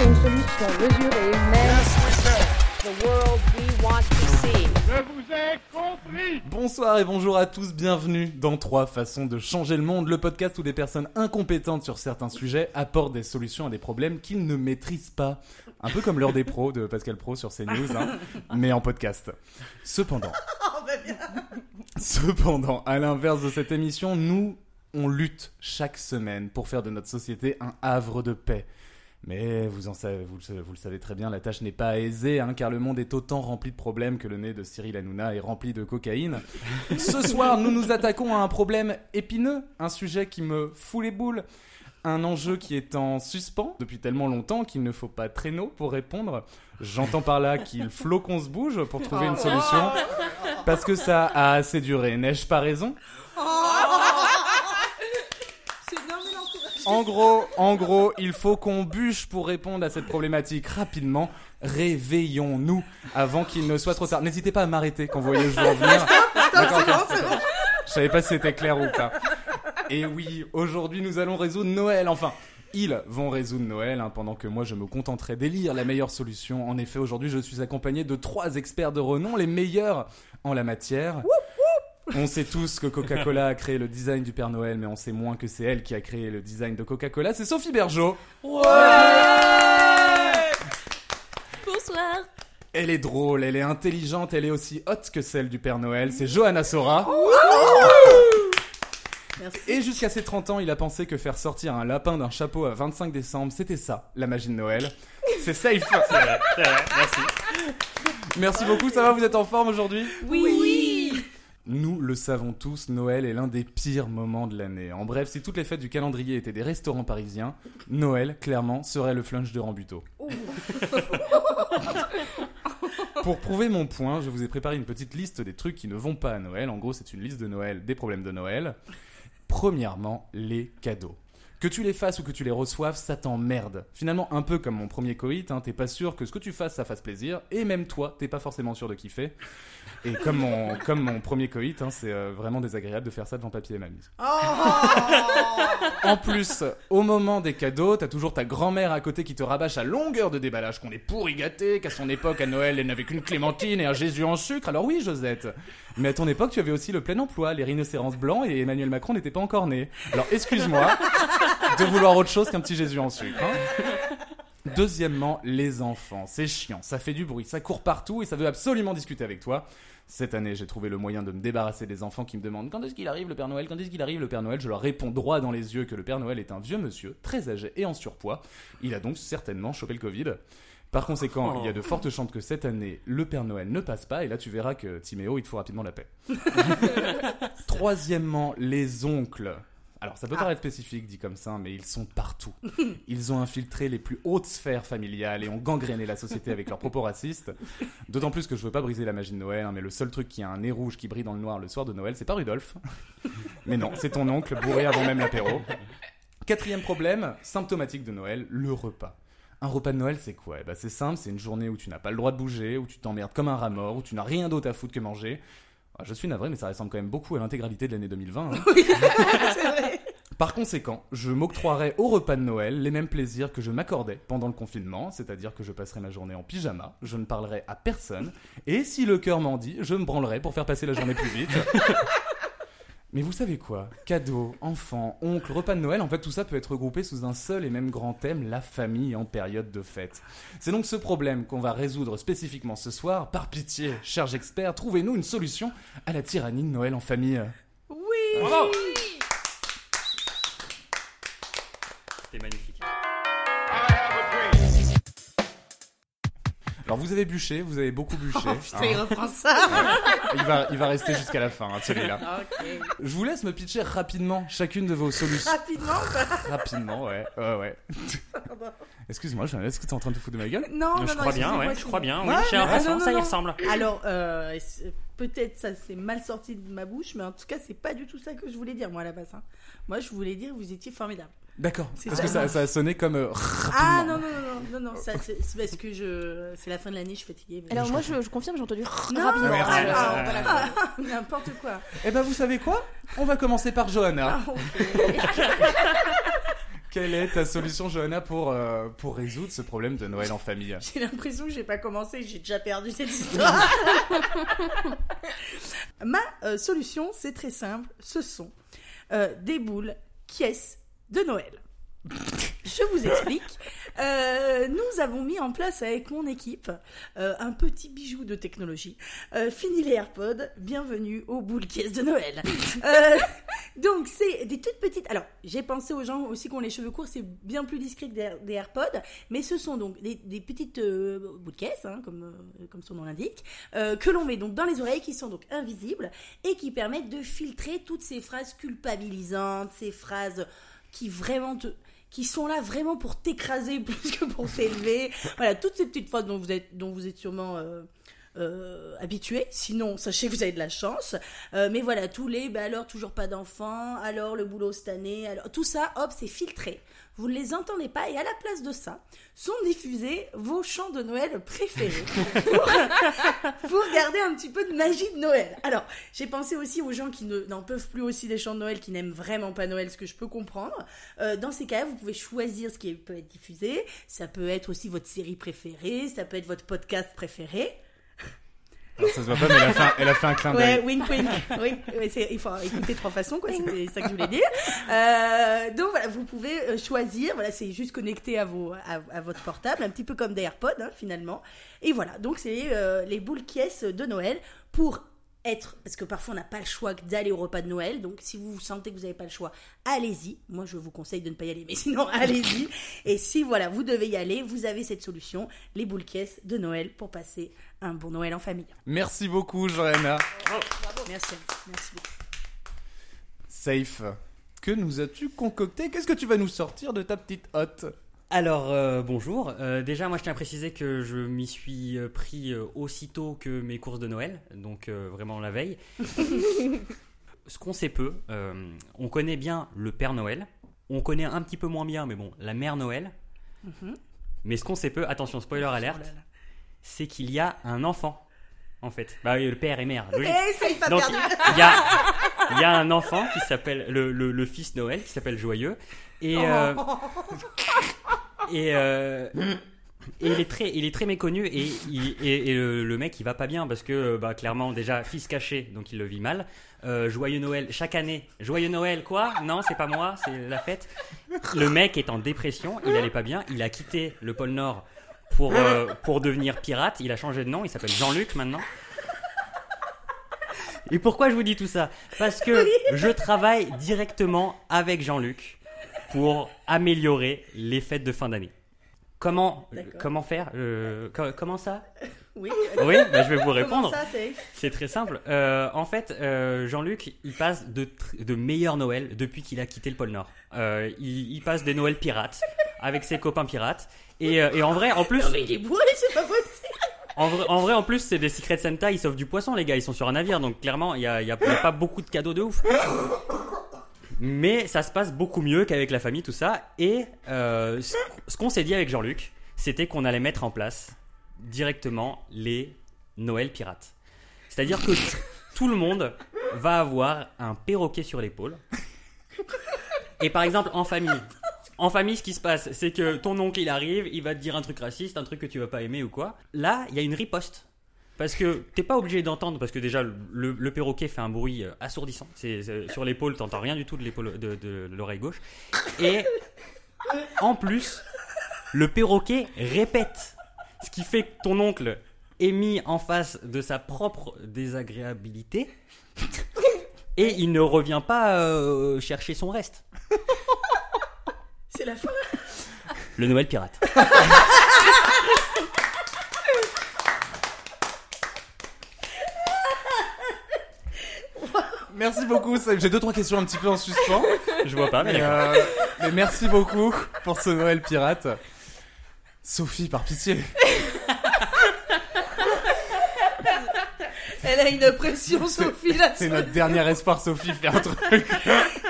apporter une solution mesurée, mais the world we want to see. Bonsoir et bonjour à tous, bienvenue dans Trois façons de changer le monde, le podcast où des personnes incompétentes sur certains sujets apportent des solutions à des problèmes qu'ils ne maîtrisent pas. Un peu comme l'heure des pros de Pascal Pro sur CNews, hein, mais en podcast. Cependant, cependant, à l'inverse de cette émission, nous, on lutte chaque semaine pour faire de notre société un havre de paix. Mais vous, en savez, vous, le savez- vous le savez très bien, la tâche n'est pas aisée, hein, car le monde est autant rempli de problèmes que le nez de Cyril Hanouna est rempli de cocaïne. Ce soir, nous nous attaquons à un problème épineux, un sujet qui me fout les boules, un enjeu qui est en suspens depuis tellement longtemps qu'il ne faut pas traîneau pour répondre. J'entends par là qu'il faut qu'on se bouge pour trouver une solution, parce que ça a assez duré. N'ai-je pas raison? En gros, en gros, il faut qu'on bûche pour répondre à cette problématique rapidement. Réveillons-nous avant qu'il ne soit trop tard. N'hésitez pas à m'arrêter quand vous voyez le jour venir. D'accord, ok. Je savais pas si c'était clair ou pas. Et oui, aujourd'hui nous allons résoudre Noël. Enfin, ils vont résoudre Noël hein, pendant que moi je me contenterai d'élire la meilleure solution. En effet, aujourd'hui je suis accompagné de trois experts de renom, les meilleurs en la matière. On sait tous que Coca-Cola a créé le design du Père Noël, mais on sait moins que c'est elle qui a créé le design de Coca-Cola. C'est Sophie Bergeau. Bonsoir. Elle est drôle, elle est intelligente, elle est aussi haute que celle du Père Noël. C'est Johanna Sora. Et jusqu'à ses 30 ans, il a pensé que faire sortir un lapin d'un chapeau à 25 décembre, c'était ça, la magie de Noël. C'est safe. Merci. Merci beaucoup, ça va, vous êtes en forme aujourd'hui? Oui. Nous le savons tous, Noël est l'un des pires moments de l'année. En bref, si toutes les fêtes du calendrier étaient des restaurants parisiens, Noël, clairement, serait le flunch de Rambuteau. Pour prouver mon point, je vous ai préparé une petite liste des trucs qui ne vont pas à Noël. En gros, c'est une liste de Noël, des problèmes de Noël. Premièrement, les cadeaux. Que tu les fasses ou que tu les reçoives, ça t'emmerde. Finalement, un peu comme mon premier coït, hein, t'es pas sûr que ce que tu fasses, ça fasse plaisir, et même toi, t'es pas forcément sûr de kiffer. Et comme mon, comme mon premier coït, hein, c'est euh, vraiment désagréable de faire ça devant papy et mamie. En plus, au moment des cadeaux, t'as toujours ta grand-mère à côté qui te rabâche à longueur de déballage qu'on est pourri gâté, qu'à son époque, à Noël, elle n'avait qu'une clémentine et un Jésus en sucre. Alors oui, Josette. Mais à ton époque, tu avais aussi le plein emploi, les rhinocéros blancs et Emmanuel Macron n'était pas encore né. Alors excuse-moi de vouloir autre chose qu'un petit Jésus en sucre. hein. Deuxièmement, les enfants. C'est chiant, ça fait du bruit, ça court partout et ça veut absolument discuter avec toi. Cette année, j'ai trouvé le moyen de me débarrasser des enfants qui me demandent quand est-ce qu'il arrive le Père Noël, quand est-ce qu'il arrive le Père Noël? Je leur réponds droit dans les yeux que le Père Noël est un vieux monsieur, très âgé et en surpoids. Il a donc certainement chopé le Covid. Par conséquent, il y a de fortes chances que cette année, le Père Noël ne passe pas, et là tu verras que Timéo, il te faut rapidement la paix. Troisièmement, les oncles. Alors ça peut paraître spécifique dit comme ça, mais ils sont partout. Ils ont infiltré les plus hautes sphères familiales et ont gangréné la société avec leurs propos racistes. D'autant plus que je veux pas briser la magie de Noël, hein, mais le seul truc qui a un nez rouge qui brille dans le noir le soir de Noël, c'est pas Rudolph. Mais non, c'est ton oncle bourré avant même l'apéro. Quatrième problème, symptomatique de Noël, le repas. Un repas de Noël, c'est quoi? Eh ben, C'est simple, c'est une journée où tu n'as pas le droit de bouger, où tu t'emmerdes comme un rat mort, où tu n'as rien d'autre à foutre que manger. Ah, Je suis navré, mais ça ressemble quand même beaucoup à l'intégralité de l'année 2020. hein. Par conséquent, je m'octroierai au repas de Noël les mêmes plaisirs que je m'accordais pendant le confinement, c'est-à-dire que je passerai ma journée en pyjama, je ne parlerai à personne, et si le cœur m'en dit, je me branlerai pour faire passer la journée plus vite. Mais vous savez quoi Cadeaux, enfants, oncles, repas de Noël, en fait tout ça peut être regroupé sous un seul et même grand thème, la famille en période de fête. C'est donc ce problème qu'on va résoudre spécifiquement ce soir. Par pitié, chers experts, trouvez-nous une solution à la tyrannie de Noël en famille. Bravo. C'était magnifique. Alors vous avez bûché, vous avez beaucoup bûché. Oh putain, il hein. reprend ça. il, va, il va rester jusqu'à la fin, hein, celui-là. ok. Je vous laisse me pitcher rapidement chacune de vos solutions. Rapidement. Rapidement, ouais. Ouais, ouais. Excuse-moi, je- est-ce que t'es en train de te foutre de ma gueule Non, non, je non. crois bien, ouais, je crois bien. Oui, Ouais, l'impression, ah, non, ça y ressemble. Alors, euh, peut-être ça s'est mal sorti de ma bouche, mais en tout cas, c'est pas du tout ça que je voulais dire, moi, à la base. hein. Moi, je voulais dire, vous étiez formidable. D'accord. Parce ça. que ça, ça a sonné comme euh, Ah non, non, non, non, non, c'est parce que je... c'est la fin de l'année, je suis fatiguée. mais- Alors moi je, je confirme, j'ai entendu Non, rapidement. ah, n'importe quoi. Eh ben vous savez quoi? On va commencer par Johanna. Ah, ok. Quelle est ta solution, Johanna, pour, euh, pour résoudre ce problème de Noël en famille? J'ai l'impression que j'ai pas commencé, j'ai déjà perdu cette histoire. Ma euh, solution, c'est très simple. Ce sont euh, des boules caisses de Noël. Je vous explique. Euh, nous avons mis en place avec mon équipe euh, un petit bijou de technologie. Euh, fini les AirPods, bienvenue aux boules caisses de Noël. Donc c'est des toutes petites. Alors j'ai pensé aux gens aussi qui ont les cheveux courts, c'est bien plus discret que des, Air- des AirPods, mais ce sont donc des, des petites boules caisses, hein, comme comme son nom l'indique, que l'on met donc dans les oreilles, qui sont donc invisibles et qui permettent de filtrer toutes ces phrases culpabilisantes, ces phrases qui vraiment te qui sont là vraiment pour t'écraser plus que pour t'élever. Voilà, toutes ces petites phrases dont vous êtes, dont vous êtes sûrement euh, euh, habitué. Sinon, sachez que vous avez de la chance. Euh, mais voilà, tous les, bah alors toujours pas d'enfants, alors le boulot cette année, alors tout ça, hop, c'est filtré. Vous ne les entendez pas et à la place de ça, sont diffusés vos chants de Noël préférés pour, pour garder un petit peu de magie de Noël. Alors, j'ai pensé aussi aux gens qui ne- n'en peuvent plus aussi des chants de Noël, qui n'aiment vraiment pas Noël, ce que je peux comprendre. Euh, dans ces cas-là, vous pouvez choisir ce qui peut être diffusé. Ça peut être aussi votre série préférée, ça peut être votre podcast préféré. Alors, ça se voit pas, mais elle a fait un, elle a fait un clin d'œil. Ouais, wink wink. oui, il faut écouter trois façons, quoi. C'était ça que je voulais dire. Euh, donc voilà, vous pouvez euh, choisir. Voilà, c'est juste connecté à vos, à, à votre portable, un petit peu comme des AirPods, hein, finalement. Et voilà, donc c'est euh, les boules caisses de Noël pour être, parce que parfois on n'a pas le choix que d'aller au repas de Noël, donc si vous sentez que vous n'avez pas le choix, allez-y. Moi je vous conseille de ne pas y aller, mais sinon allez-y. Et si voilà, vous devez y aller, vous avez cette solution, les boules caisses de Noël pour passer un bon Noël en famille. Merci beaucoup, Johanna. Merci, merci beaucoup. Safe. Que nous as-tu concocté? Qu'est-ce que tu vas nous sortir de ta petite hotte? Alors, euh, bonjour. Euh, déjà, moi, je tiens à préciser que je m'y suis euh, pris aussitôt que mes courses de Noël, donc euh, vraiment la veille. Ce qu'on sait peu, euh, on connaît bien le Père Noël, on connaît un petit peu moins bien, mais bon, la Mère Noël. Mais ce qu'on sait peu, attention, spoiler alerte, Oh. C'est qu'il y a un enfant, en fait. Bah oui, le père et mère. logique. Eh, ça, il Donc, il y a, il y a un enfant qui s'appelle le, le- le fils Noël qui s'appelle Joyeux et euh, et, euh, et il est très il est très méconnu et, il- et, et le, le mec il va pas bien parce que bah clairement déjà fils caché donc il le vit mal Euh, joyeux Noël chaque année joyeux Noël quoi? Non c'est pas moi c'est la fête le mec est en dépression il allait pas bien il a quitté le pôle Nord pour euh, pour devenir pirate il a changé de nom il s'appelle Jean-Luc maintenant et pourquoi je vous dis tout ça? Parce que je travaille directement avec Jean-Luc pour améliorer les fêtes de fin d'année. Comment, comment faire Euh, co- Comment ça? Oui. Oui, bah, je vais vous répondre. c'est très simple. Euh, en fait, euh, Jean-Luc, il passe de, de meilleurs Noël depuis qu'il a quitté le pôle Nord. Il, il passe des Noëls pirates avec ses copains pirates. Et, euh, et en vrai, en plus, Non, mais il est bourré, c'est pas possible. en vrai, en vrai, en plus, c'est des Secret Santa, ils sauvent du poisson, les gars, ils sont sur un navire, donc clairement, il n'y a, y a- il y a pas beaucoup de cadeaux de ouf. Mais ça se passe beaucoup mieux qu'avec la famille, tout ça. Et euh, ce qu'on s'est dit avec Jean-Luc, c'était qu'on allait mettre en place directement les Noël pirates. C'est-à-dire que tout le monde va avoir un perroquet sur l'épaule. Et par exemple, en famille, en famille, ce qui se passe, c'est que ton oncle, il arrive, il va te dire un truc raciste, un truc que tu vas pas aimer ou quoi. Là, il y a une riposte. Parce que t'es pas obligé d'entendre, parce que déjà, le, perroquet fait un bruit euh, assourdissant. C'est, sur l'épaule, t'entends rien du tout de, l'épaule, de l'oreille gauche. Et en plus, le perroquet répète. Ce qui fait que ton oncle est mis en face de sa propre désagréabilité. Et il ne revient pas euh, chercher son reste. C'est la fin. Le Noël pirate. Merci beaucoup. J'ai deux trois questions un petit peu en suspens. Je vois pas, mais euh, mais merci beaucoup pour ce Noël pirate. Sophie, par pitié. Elle a une pression, Sophie, là. C'est notre dernier espoir, Sophie. Fais un truc.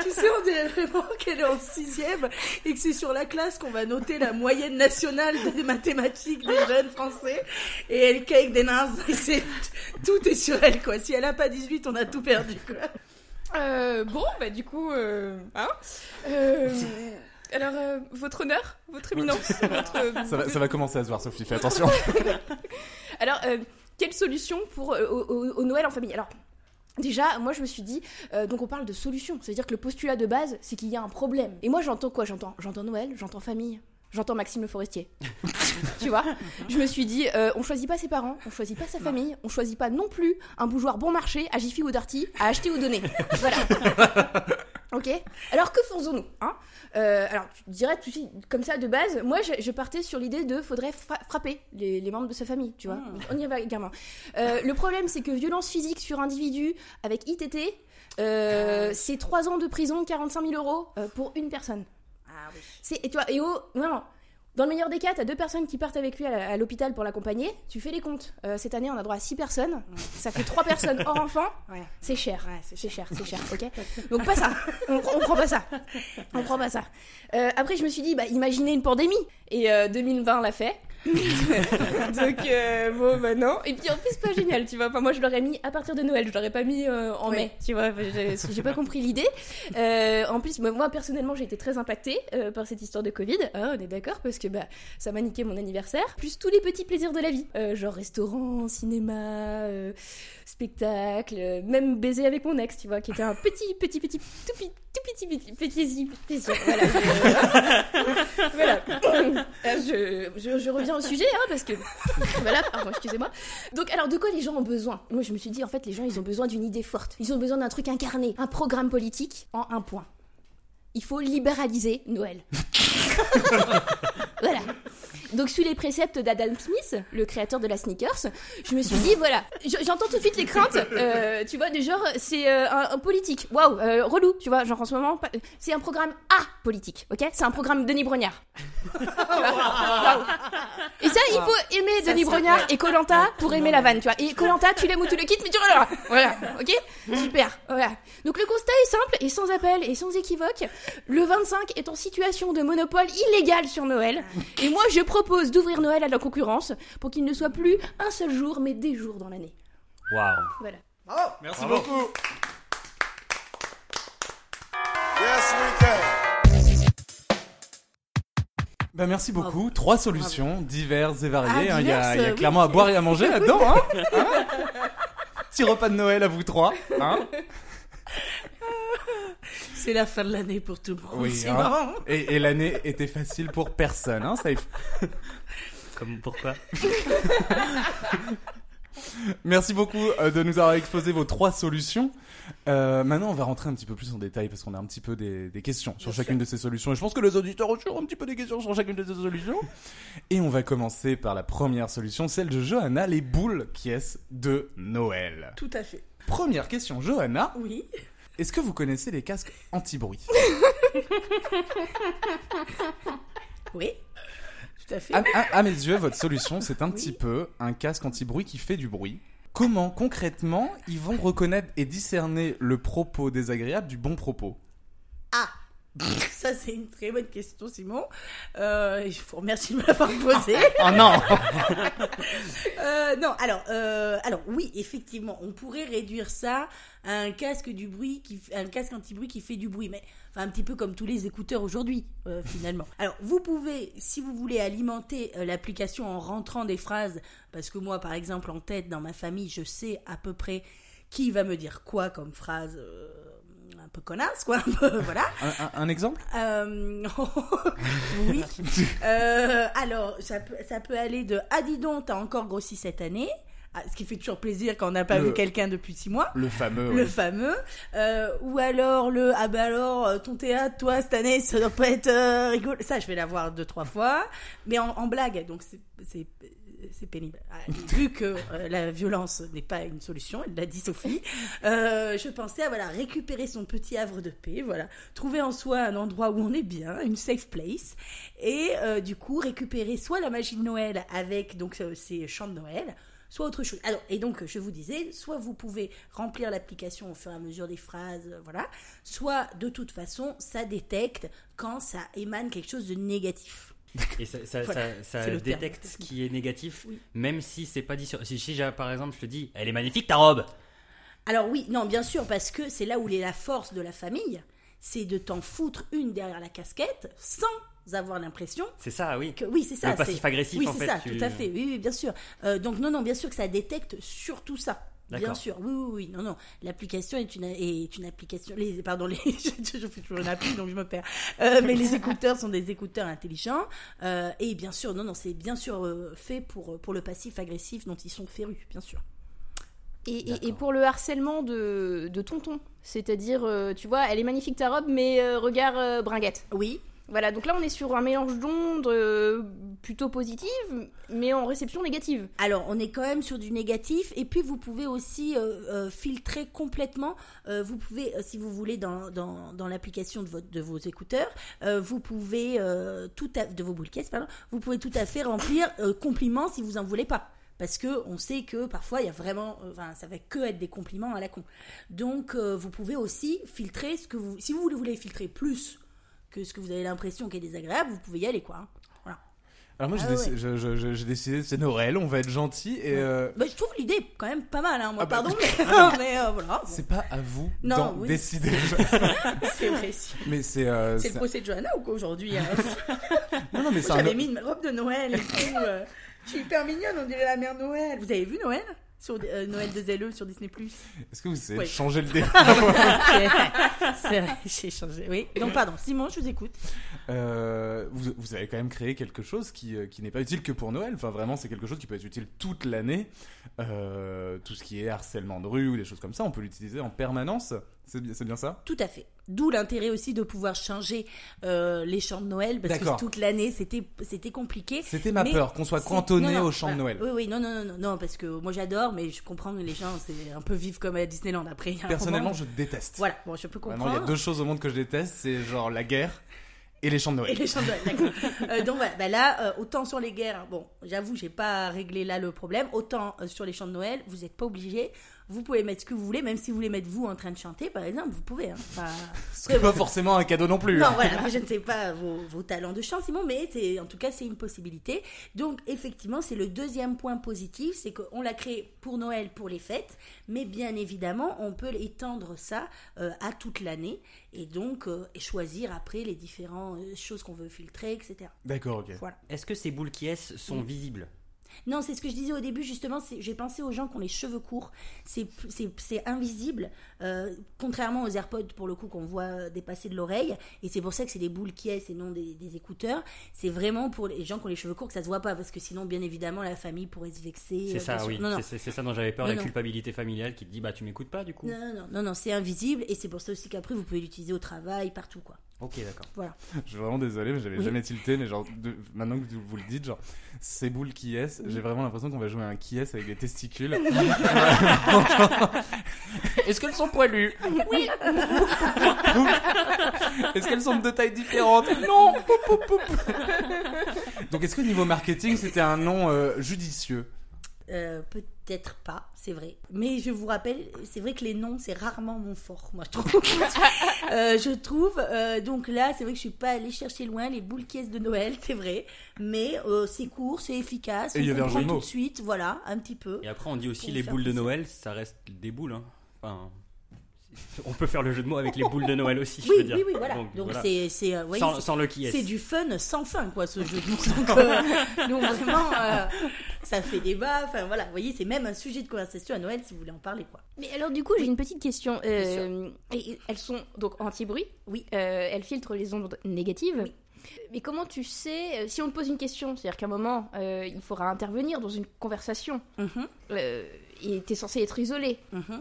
Tu sais, on dirait vraiment qu'elle est en sixième et que c'est sur la classe qu'on va noter la moyenne nationale des mathématiques des jeunes français. Et elle qu'avec des c'est- Tout est sur elle, quoi. Si elle a pas 18, on a tout perdu, quoi. Euh, bon, bah du coup, euh, hein, euh, Alors, euh, votre honneur, votre éminence, votre... Ça va, ça va commencer à se voir, Sophie, fais attention. Alors, euh, quelle solution pour euh, au, Noël en famille Alors, déjà, moi je me suis dit, euh, donc on parle de solution, c'est-à-dire que le postulat de base, c'est qu'il y a un problème. Et moi j'entends quoi? J'entends, j'entends Noël, j'entends famille. J'entends Maxime le Forestier. tu vois? Je me suis dit, euh, on choisit pas ses parents, on choisit pas sa famille, on choisit pas non plus un bougeoir bon marché à Jiffy ou Darty à acheter ou donner. Voilà. ok? Alors que faisons-nous hein? Euh, Alors, tu dirais tout de suite, comme ça de base, moi je, je partais sur l'idée de faudrait fra- frapper les, les membres de sa famille, tu vois. On y va gamin. Euh, le problème, c'est que violence physique sur individu avec ITT, euh, c'est 3 ans de prison, 45 000 euros pour une personne. Ah oui. Et tu vois, et oh, non, dans le meilleur des cas, t'as deux personnes qui partent avec lui à, l'hôpital pour l'accompagner. Tu fais les comptes. Euh, cette année, on a droit à 6 personnes. Ça fait 3 personnes hors enfant. Ouais. C'est cher. Ouais, c'est c'est cher, c'est cher, ok Donc pas ça. On, on prend pas ça. On prend pas ça. Euh, après, je me suis dit, bah, imaginez une pandémie. Et euh, 2020 l'a fait. Donc euh, bon, bah non. Et puis en plus, pas génial, tu vois. Enfin, moi, je l'aurais mis à partir de Noël. Je l'aurais pas mis euh, en Oui. mai, tu vois. J'ai pas compris l'idée. Euh, en plus, moi, personnellement, j'ai été très impactée par cette histoire de Covid. Hein, on est d'accord parce que bah ça m'a niqué mon anniversaire. Plus tous les petits plaisirs de la vie, genre restaurant, cinéma, spectacle, même baiser avec mon ex, tu vois, qui était un petit, petit, petit, tout petit, tout petit, petit, petit plaisir. Voilà. Je, voilà. Euh, je, je, je reviens au sujet, hein, parce que voilà, pardon, excusez-moi. Donc, alors, de quoi les gens ont besoin? Moi, je me suis dit, en fait, les gens, ils ont besoin d'une idée forte. Ils ont besoin d'un truc incarné, un programme politique en un point. Il faut libéraliser Noël. voilà. Donc, sous les préceptes d'Adam Smith, le créateur de la sneakers, je me suis dit, voilà, j'entends tout de suite les craintes, euh, tu vois, du genre, c'est euh, un, un politique, waouh, euh, relou, tu vois, genre en ce moment, pas- c'est un programme A politique, ok? C'est un programme Denis Brognard. Et ça, il faut aimer Denis Brognard et Colanta pour aimer la vanne, tu vois. Et Colanta, tu l'aimes ou tu le quittes, mais tu regarderas. Voilà, ok? Super, voilà. Donc le constat est simple et sans appel et sans équivoque. Le 25 est en situation de monopole illégal sur Noël. Et moi, je propose d'ouvrir Noël à la concurrence pour qu'il ne soit plus un seul jour, mais des jours dans l'année. Waouh. Voilà. Merci beaucoup. Yes, we can. Bah, merci beaucoup. Trois solutions diverses et variées. Ah, hein. Il y a, diverses, il y a oui. clairement à boire et à manger là-dedans. Hein Hein Petit repas de Noël à vous trois. C'est la fin de l'année pour tout le monde. Oui, c'est hein. marrant. et, et l'année était facile pour personne. Hein. Comme pourquoi? Merci beaucoup euh, de nous avoir exposé vos trois solutions. Euh, maintenant, on va rentrer un petit peu plus en détail parce qu'on a un petit peu des, des questions sur chacune de ces solutions. Et je pense que les auditeurs aussi ont un petit peu des questions sur chacune de ces solutions. Et on va commencer par la première solution, celle de Johanna, les boules qui est de Noël? Tout à fait. Première question, Johanna, Oui. Est-ce que vous connaissez les casques anti-bruit? Oui. Tout à fait. à, à- à mes yeux, votre solution, c'est un petit peu un casque anti-bruit qui fait du bruit. Comment concrètement ils vont reconnaître et discerner le propos désagréable du bon propos? Ah Ça, c'est une très bonne question, Simon. Euh, je vous remercie de me l'avoir posée. Oh non Euh, non, alors, euh, alors oui, effectivement, on pourrait réduire ça à un casque du bruit, qui, un casque anti-bruit qui fait du bruit, mais enfin un petit peu comme tous les écouteurs aujourd'hui, euh, finalement. Alors, vous pouvez, si vous voulez alimenter euh, l'application en rentrant des phrases, parce que moi, par exemple, en tête, dans ma famille, je sais à peu près qui va me dire quoi comme phrase. Un peu connasse, quoi, un peu, voilà. un, un- un exemple? Euh, oui. Euh, alors, ça peut, ça peut aller de Ah, dis donc, t'as encore grossi cette année. Ah, ce qui fait toujours plaisir quand on n'a pas Le- vu quelqu'un depuis six mois. Le fameux. Le fameux. Euh, ou alors le Ah, bah alors, ton théâtre, toi, cette année, ça doit pas être euh, rigolo. Ça, je vais l'avoir deux, trois fois. Mais en, en blague, donc c'est. C'est pénible. Ah, Vu que euh, la violence n'est pas une solution, elle l'a dit Sophie, euh, je pensais à voilà, récupérer son petit havre de paix, voilà, trouver en soi un endroit où on est bien, une safe place, et euh, du coup récupérer soit la magie de Noël avec donc ces chants de Noël, soit autre chose. Alors, et donc, je vous disais, soit vous pouvez remplir l'application au fur et à mesure des phrases, voilà, soit de toute façon, ça détecte quand ça émane quelque chose de négatif. Et ça, ça, Voilà, ça- ça c'est le terme. détecte ce qui est négatif, Oui. même si c'est pas dit sur. Si, si par exemple, je te dis, elle est magnifique ta robe. Alors oui, non, bien sûr, parce que c'est là où est la force de la famille. c'est de t'en foutre une derrière la casquette sans avoir l'impression C'est ça, oui. que oui, c'est ça. Le passif c'est- agressif, oui, en c'est fait, ça, tu- tout à fait. Oui, oui, bien sûr. Euh, donc non, non, bien sûr que ça détecte surtout ça. Bien sûr, oui, oui, oui, non, non. L'application est une, est une application. Les, pardon, les, je, je fais toujours une appli, donc je me perds. Euh, mais les écouteurs sont des écouteurs intelligents. Euh, et bien sûr, non, non, c'est bien sûr euh, fait pour, pour le passif agressif dont ils sont férus, bien sûr. Et, et- pour le harcèlement de, de tonton, c'est-à-dire, euh, tu vois, elle est magnifique ta robe, mais euh, regard euh, bringuette. Oui, Voilà, donc là on est sur un mélange d'ondes euh, plutôt positives, mais en réception négative. Alors, on est quand même sur du négatif. Et puis, vous pouvez aussi euh, euh, filtrer complètement. vous pouvez, si vous voulez, dans, dans, dans l'application de, de vos écouteurs, vous pouvez tout à, de vos vous pouvez tout à fait remplir compliments si vous en voulez pas. Parce que on sait que parfois il y a vraiment, enfin, ça va que être des compliments à la con. Donc, vous pouvez aussi filtrer ce que vous, si vous voulez filtrer plus que ce que vous avez l'impression qui est désagréable, vous pouvez y aller, quoi. hein. Voilà. Alors moi, j'ai Ah déc- ouais. je- je- je- j'ai décidé, c'est Noël, on va être gentil et euh, Bah, je trouve l'idée quand même pas mal, hein, moi, Ah bah, pardon, mais, mais, euh, voilà. bon. c'est pas à vous Non, d'en oui. décider. C'est vrai. mais c'est euh, C'est le procès de Johanna ou quoi aujourd'hui hein non, non, mais c'est un J'avais mis une robe de Noël et tout. Je suis hyper mignonne, on dirait la mère Noël. Vous avez vu Noël? Sur euh, Noël de ZLE sur Disney Plus Est-ce que vous savez Ouais. changer le débat C'est vrai, j'ai changé. Oui. Donc pardon, Simon, je vous écoute. Euh, vous, vous avez quand même créé quelque chose qui, euh, qui n'est pas utile que pour Noël. Enfin, vraiment, c'est quelque chose qui peut être utile toute l'année. Euh, tout ce qui est harcèlement de rue ou des choses comme ça, on peut l'utiliser en permanence. C'est bien, c'est bien ça? Tout à fait. D'où l'intérêt aussi de pouvoir changer euh, les chants de Noël parce que toute l'année c'était c'était compliqué. C'était ma peur, qu'on soit cantonné non, non, au chant de voilà. Noël. Oui, oui, non, non, non, non, parce que moi j'adore, mais je comprends que les gens c'est un peu vivre comme à Disneyland après. Personnellement, je déteste. voilà, bon, je peux comprendre. Il y a deux choses au monde que je déteste, c'est genre la guerre et les chants de Noël. Et les chants de Noël, d'accord. Euh, donc voilà, bah là, euh, autant sur les guerres, bon, j'avoue, j'ai pas réglé là le problème. Autant euh, sur les chants de Noël, vous n'êtes pas obligé. Vous pouvez mettre ce que vous voulez, même si vous voulez mettre vous en train de chanter, par exemple, vous pouvez. Hein. Enfin, C'est pas forcément un cadeau non plus. non, voilà, je ne sais pas vos, vos talents de chant, Simon, mais c'est, en tout cas, c'est une possibilité. Donc, effectivement, c'est le deuxième point positif, c'est qu'on l'a créé pour Noël, pour les fêtes, mais bien évidemment, on peut étendre ça euh, à toute l'année et donc euh, et choisir après les différentes euh, choses qu'on veut filtrer, etc. D'accord, ok. Voilà. Est-ce que ces boules qui est sont visibles? Non, c'est ce que je disais au début, justement. J'ai pensé aux gens qui ont les cheveux courts. C'est invisible, euh, contrairement aux AirPods, pour le coup, qu'on voit dépasser de l'oreille. Et c'est pour ça que c'est des boules qui est et non des, des écouteurs. C'est vraiment pour les gens qui ont les cheveux courts que ça se voit pas, parce que sinon, bien évidemment, la famille pourrait se vexer. C'est euh, ça, bien sûr. oui. C'est- C'est c'est ça dont j'avais peur, Non, la non. culpabilité familiale qui te dit bah tu m'écoutes pas du coup. Non, non, non, non, non, c'est invisible et c'est pour ça aussi qu'après vous pouvez l'utiliser au travail, partout quoi. Ok, d'accord. Voilà. Je suis vraiment désolé, mais j'avais Oui. jamais tilté, mais genre, de- maintenant que vous le dites, genre, ces boules qui est, j'ai vraiment l'impression qu'on va jouer à un qui est avec des testicules. Est-ce qu'elles sont poilues Oui. Est-ce qu'elles sont de deux tailles différentes? Non. Donc, est-ce que niveau marketing, c'était un nom euh, judicieux? Euh, Peut-être pas, c'est vrai. Mais je vous rappelle, c'est vrai que les noms, c'est rarement mon fort, moi je trouve. Euh, je trouve. euh, donc là, c'est vrai que je suis pas allée chercher loin les boules caisses de Noël, c'est vrai. Mais euh, c'est court, c'est efficace. Et il y avait un comprend jeu de tout mots. de suite, voilà, un petit peu. Et après on dit aussi les boules de. Noël, ça reste des boules. Hein. Enfin, on peut faire le jeu de mots avec les boules de Noël aussi, je Oui, veux dire. oui, oui, voilà. Donc, Donc voilà. c'est, c'est, euh, voyez, sans, c'est- sans le qui est. c'est du fun sans fin, quoi, ce jeu de mots. Donc, euh, donc vraiment, euh, ça fait débat. Enfin voilà, vous voyez, c'est même un sujet de conversation à Noël si vous voulez en parler, quoi. Mais alors du coup, j'ai une petite question. Euh, et- elles sont donc anti-bruit. Oui. Euh, elles filtrent les ondes négatives. Mais comment tu sais, si on te pose une question, c'est-à-dire qu'à un moment, euh, il faudra intervenir dans une conversation, Mhm, euh, et t'es censé être isolé, mhm.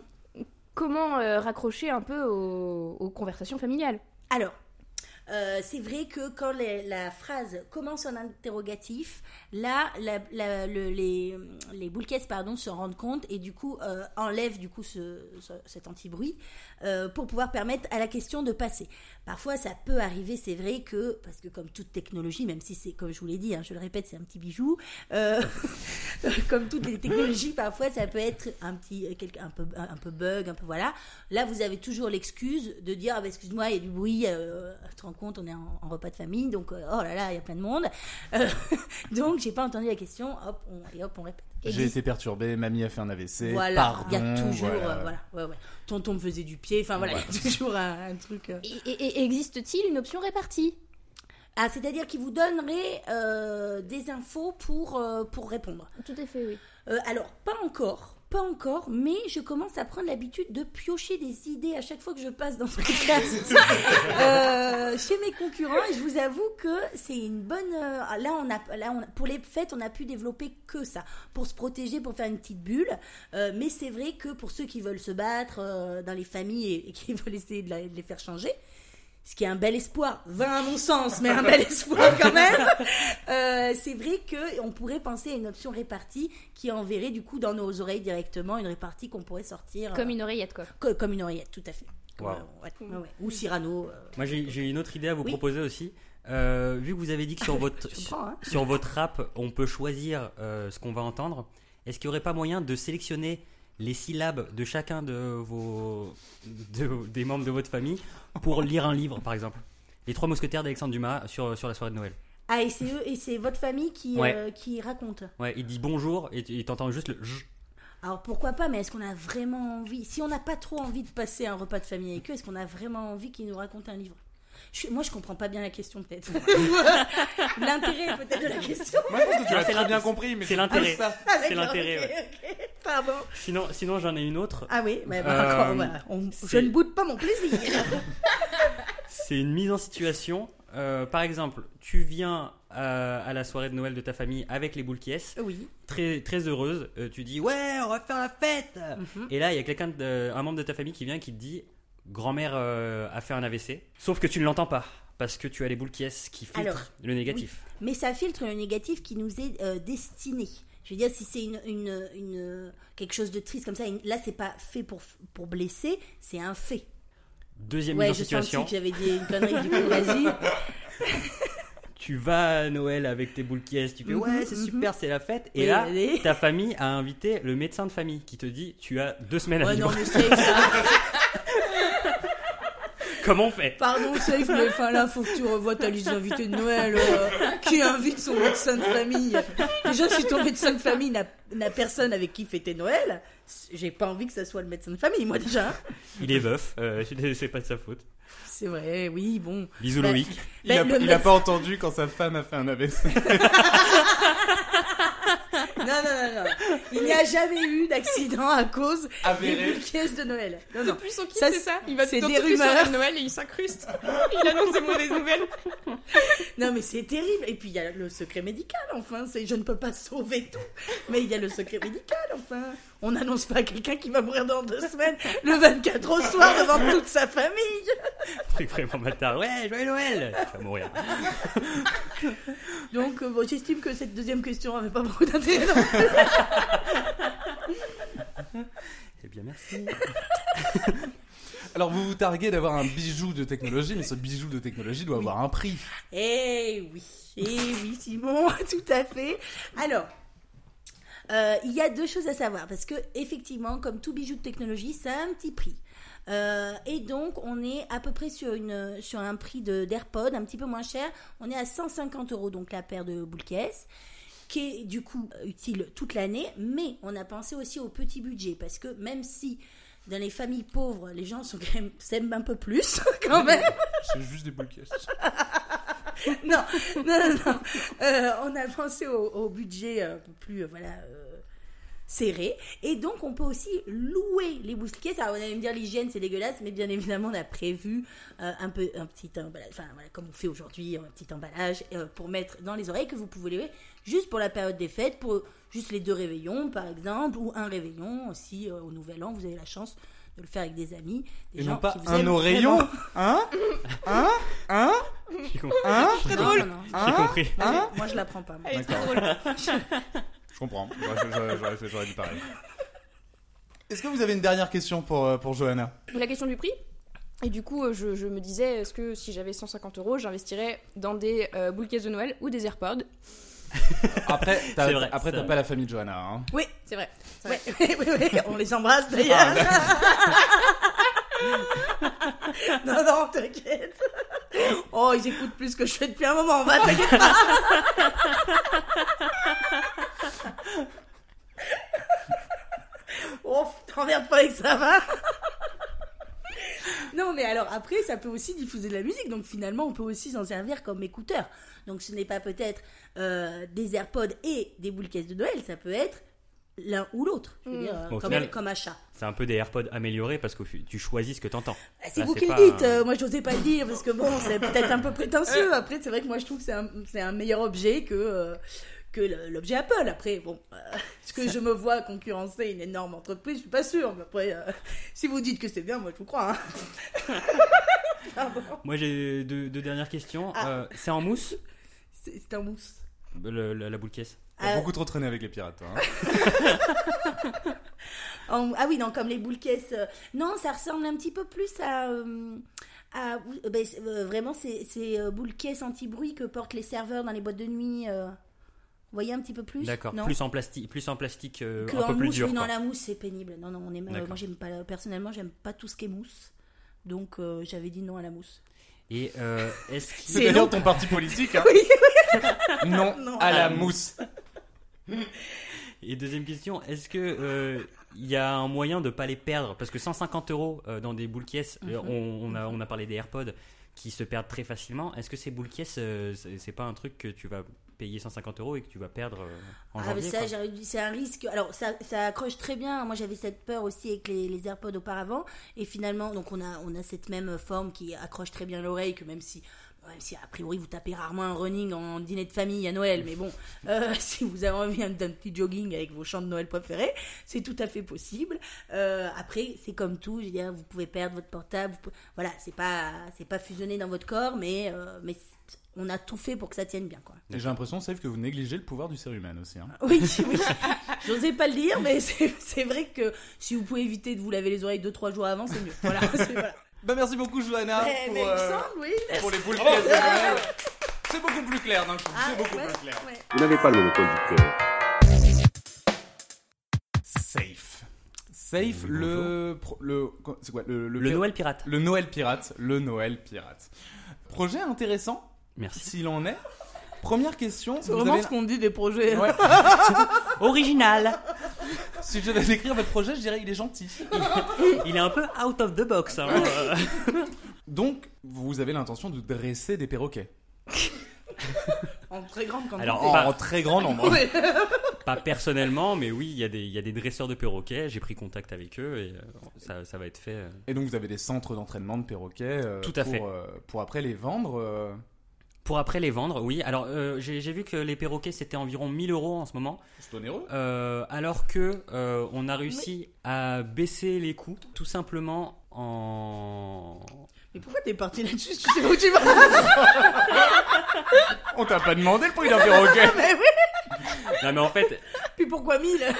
Comment euh, raccrocher un peu aux, aux conversations familiales. Alors, euh, c'est vrai que quand la phrase commence en interrogatif, là, les, les pardon, se rendent compte et du coup euh, enlèvent du coup ce, ce- cet anti-bruit euh, pour pouvoir permettre à la question de passer. Parfois, ça peut arriver, c'est vrai que, parce que comme toute technologie, même si c'est, comme je vous l'ai dit, hein, je le répète, c'est un petit bijou, comme toutes les technologies, parfois ça peut être un petit, un peu, un peu bug, un peu voilà. Là, vous avez toujours l'excuse de dire, ah, bah, excuse-moi, il y a du bruit, te rends compte on est en, en repas de famille, donc euh, oh là là, il y a plein de monde. Euh, donc j'ai pas entendu la question, hop, on, et hop, on répète. J'ai été perturbé, mamie a fait un AVC, Voilà, pardon. il y a toujours, voilà. euh, voilà, ouais, ouais. Tonton me faisait du pied, enfin voilà, il y a toujours un, un truc. euh. Et, et- et existe-t-il une option répartie? Ah, c'est-à-dire qu'il vous donnerait euh, des infos pour, euh, pour répondre. Tout à fait, oui. Euh, alors, pas encore, pas encore, mais je commence à prendre l'habitude de piocher des idées à chaque fois que je passe dans ce podcast euh, chez mes concurrents. Et je vous avoue que c'est une bonne. euh, là, on a, là, on a- pour les fêtes, on a pu développer que ça pour se protéger, pour faire une petite bulle. Euh, mais c'est vrai que pour ceux qui veulent se battre euh, dans les familles et, et qui veulent essayer de, la- de les faire changer. Ce qui est un bel espoir, vain à mon sens, mais un bel espoir quand même. Euh, c'est vrai que on pourrait penser à une option répartie qui enverrait du coup dans nos oreilles directement une répartie qu'on pourrait sortir Comme euh, une oreillette, quoi. co- comme une oreillette, tout à fait. Wow. Ouais, ouais, ouais. Ou Cyrano. euh, Moi, j'ai j'ai une autre idée à vous Oui. proposer aussi. Euh, vu que vous avez dit que sur votre, sur, hein. sur votre rap, on peut choisir euh, ce qu'on va entendre, est-ce qu'il n'y aurait pas moyen de sélectionner les syllabes de chacun de vos, de- des membres de votre famille pour lire un livre, par exemple Les Trois Mousquetaires d'Alexandre Dumas sur, sur la soirée de Noël. Ah, et c'est eux, et c'est votre famille qui, Ouais. euh, qui raconte. Ouais, il dit bonjour et tu- et t'entends juste le j. Alors pourquoi pas, mais est-ce qu'on a vraiment envie Si on n'a pas trop envie de passer un repas de famille avec eux, est-ce qu'on a vraiment envie qu'ils nous racontent un livre? Je- Moi, je comprends pas bien la question, peut-être. L'intérêt, peut-être, de la question. Moi, je pense que tu l'as c'est très bien compris, mais c'est l'intérêt. ça. Ah, C'est l'intérêt, ok, ouais. ok. Pardon. Sinon, sinon j'en ai une autre. Ah oui, mais bah, Euh, encore, voilà. On- je ne boude pas mon plaisir. C'est une mise en situation. Euh, par exemple, tu viens euh, à la soirée de Noël de ta famille avec les boules qui est, oui. très très heureuse. Euh, tu dis ouais, on va faire la fête. Mhm. Et là, il y a quelqu'un, un membre de ta famille qui vient qui te dit grand-mère euh, a fait un AVC. Sauf que tu ne l'entends pas parce que tu as les boules qui qui filtrent Alors, le négatif. Mais ça filtre le négatif qui nous est euh, destiné. Je veux dire, si c'est une, une, une- quelque chose de triste comme ça, là, c'est pas fait pour, pour blesser, c'est un fait. Deuxième ouais, mise en je situation. que j'avais dit une connerie, du coup, vas-y. Tu vas à Noël avec tes boules qui est, tu fais Mhm, ouais, c'est mhm. super, c'est la fête. Et Oui, là, allez. ta famille a invité le médecin de famille qui te dit tu as deux semaines à Ouais, vivre. non, mais safe, ça. Comment on fait Pardon, safe, mais enfin là, faut que tu revoies ta liste d'invités de Noël. euh, qui invite son médecin de famille Déjà, si ton médecin de famille n'a personne avec qui fêter Noël, j'ai pas envie que ça soit le médecin de famille, moi déjà. Il est veuf, euh, c'est pas de sa faute. C'est vrai, oui, bon. Bisous Bah, Loïc. Il a, Ben, il a médecin- pas entendu quand sa femme a fait un AVC. Non, non, non, non. Il n'y a jamais eu d'accident à cause des Avéré. boules caisses de Noël. Non, non. Plus son kit, Ça, c'est ça. Il va c'est dans des rumeurs. de Noël et il s'incruste. Il annonce des mauvaises nouvelles. Non, mais c'est terrible. Et puis il y a le secret médical, enfin. C'est je ne peux pas sauver tout, mais il y a le secret médical, enfin. On n'annonce pas à quelqu'un qui va mourir dans deux semaines, le 24 au soir devant toute sa famille. Truc vraiment bâtard. Ouais, joyeux Noël Tu vas mourir. Donc, euh, bon, j'estime que cette deuxième question avait pas beaucoup d'intérêt. non. Eh bien, merci. Alors, vous vous targuez d'avoir un bijou de technologie, mais ce bijou de technologie doit avoir un prix. Eh oui, eh oui, Simon, tout à fait. Alors, euh, il y a deux choses à savoir parce que effectivement, comme tout bijou de technologie, ça a un petit prix. Euh, et donc, on est à peu près sur, une, sur un prix de- d'AirPod un petit peu moins cher. On est à 150 euros, donc la paire de boules caisse, qui est du coup utile toute l'année. Mais on a pensé aussi au petit budget parce que même si dans les familles pauvres, les gens s'aiment un peu plus quand même. C'est juste des boules caisses. non, non, non, non. Euh, on a pensé au, budget un peu plus, euh, voilà, euh, serré. Et donc, on peut aussi louer les boucliers. Alors, vous allez me dire, l'hygiène, c'est dégueulasse, mais bien évidemment, on a prévu un peu, un petit emballage, enfin, voilà, comme on fait aujourd'hui, un petit emballage pour mettre dans les oreilles que vous pouvez louer juste pour la période des fêtes, pour juste les deux réveillons, par exemple, ou un réveillon euh, au Nouvel An. Vous avez la chance de le faire avec des amis. Des Et gens non pas qui vous un oreillon vraiment. Hein Hein Hein J'ai compris. Hein non, non. J'ai Hein compris. Hein Moi, je la prends pas. moi. Elle est D'accord. drôle. Je comprends. J'aurais- dit pareil. Est-ce que vous avez une dernière question pour, euh, pour Johanna? La question du prix? Et du coup, euh, je, je me disais, est-ce que si j'avais 150 euros, j'investirais dans des euh, boules caisses de Noël ou des AirPods? Après, t'as C'est vrai, après, c'est t'as vrai. pas la famille de Johanna. Hein. Oui, C'est vrai. c'est Ouais, vrai. oui, oui, oui, on les embrasse d'ailleurs. non, non, t'inquiète. Oh, ils écoutent plus que je fais depuis un moment, va, t'inquiète pas. oh, t'emmerdes pas avec ça, va. Non, mais alors après, ça peut aussi diffuser de la musique. Donc finalement, on peut aussi s'en servir comme écouteur. Donc ce n'est pas peut-être euh, des AirPods et des boules caisses de Noël, ça peut être l'un ou l'autre. Je veux dire, euh, comme, final- comme achat. C'est un peu des AirPods améliorés parce que tu choisis ce que t'entends. Ah, C'est Là, vous c'est qui le dites, un- euh, moi je n'osais pas le dire parce que bon, c'est peut-être un peu prétentieux. Après, c'est vrai que moi je trouve que c'est un, c'est un meilleur objet que, euh, que l'objet Apple. Après, bon, euh, est-ce que je me vois concurrencer une énorme entreprise Je suis pas sûre. Mais après, euh, si vous dites que c'est bien, moi je vous crois. hein. Moi j'ai deux, deux dernières questions. Ah. Euh, c'est en mousse C'est un mousse. le- le- la boule caisse T'as Euh, beaucoup trop traîné avec les pirates, toi. hein. en- ah oui, non, comme les boules caisses. euh, non, ça ressemble un petit peu plus à. euh, à euh, ben, euh, vraiment, c'est euh, boules caisses anti-bruit que portent les serveurs dans les boîtes de nuit. Vous voyez un petit peu plus D'accord. non Plus en plastique, plus en plastique, euh, que un en peu plus mousse, dur. oui, non, la mousse c'est pénible. Non, non, on est, euh, moi j'aime pas, personnellement, j'aime pas tout ce qui est mousse. Donc euh, j'avais dit non à la mousse. Et euh, est-ce C'est d'ailleurs ton parti politique, hein Non, Non. à la Ah, mousse. Et deuxième question, est-ce que euh, il y a un moyen de pas les perdre? Parce que 150 euros dans des boules caisses, Mhm. on, on a, on a parlé des AirPods qui se perdent très facilement. Est-ce que ces boules caisses, c'est pas un truc que tu vas payer 150 euros et que tu vas perdre euh, en Ah, mais janvier ça, dit, c'est un risque. Alors, ça, ça accroche très bien. Moi, j'avais cette peur aussi avec les, les AirPods auparavant. Et finalement, donc, on a, on a cette même forme qui accroche très bien l'oreille, que même si, même si, a priori, vous tapez rarement un running en dîner de famille à Noël. Mais bon, euh, si vous avez envie d'un petit jogging avec vos chants de Noël préférés, c'est tout à fait possible. Euh, après, c'est comme tout. Je veux dire, vous pouvez perdre votre portable. pouvez- Voilà, c'est pas, c'est pas fusionné dans votre corps, mais, euh, mais on a tout fait pour que ça tienne bien, quoi. Et J'ai l'impression, Safe, que vous négligez le pouvoir du cérumen aussi. Hein. Oui, oui. J'osais pas le dire, mais c'est vrai que si vous pouvez éviter de vous laver les oreilles 2-3 jours avant, c'est mieux. Voilà. voilà. Bah merci beaucoup, Johanna, Mais, pour, mais il me euh, semble, oui. pour les boules de Noël. C'est beaucoup plus clair d'un coup, Ah, c'est beaucoup ouais, plus clair. ouais. Vous n'avez pas le monopole du cœur. Safe. Safe, le... pro- le c'est quoi le, Noël pirate. Le Noël pirate. Le Noël pirate. Projet intéressant, Merci. s'il en est. Première question. C'est vraiment avez- ce qu'on dit des projets. Ouais. Original. si je devais décrire votre projet, je dirais il est gentil. Il est un peu out of the box. hein. Donc, vous avez l'intention de dresser des perroquets. En très grande quantité. Alors, En, Pas- en très grand nombre. Ouais. Pas personnellement, mais oui, il y, a des- il y a des dresseurs de perroquets. J'ai pris contact avec eux et euh, ça, ça va être fait. euh. Et donc, vous avez des centres d'entraînement de perroquets. euh, Tout à pour, fait. euh, pour après les vendre. Pour après les vendre, oui. Alors, euh, j'ai j'ai vu que les perroquets c'était environ 1000 euros en ce moment. C'est onéreux. Euh, alors que euh, on a réussi à baisser les coûts tout simplement en. Mais pourquoi t'es parti là-dessus? Tu sais où tu vas On t'a pas demandé le prix d'un perroquet. Mais oui. Non mais en fait, Puis pourquoi 1000 ça, c'est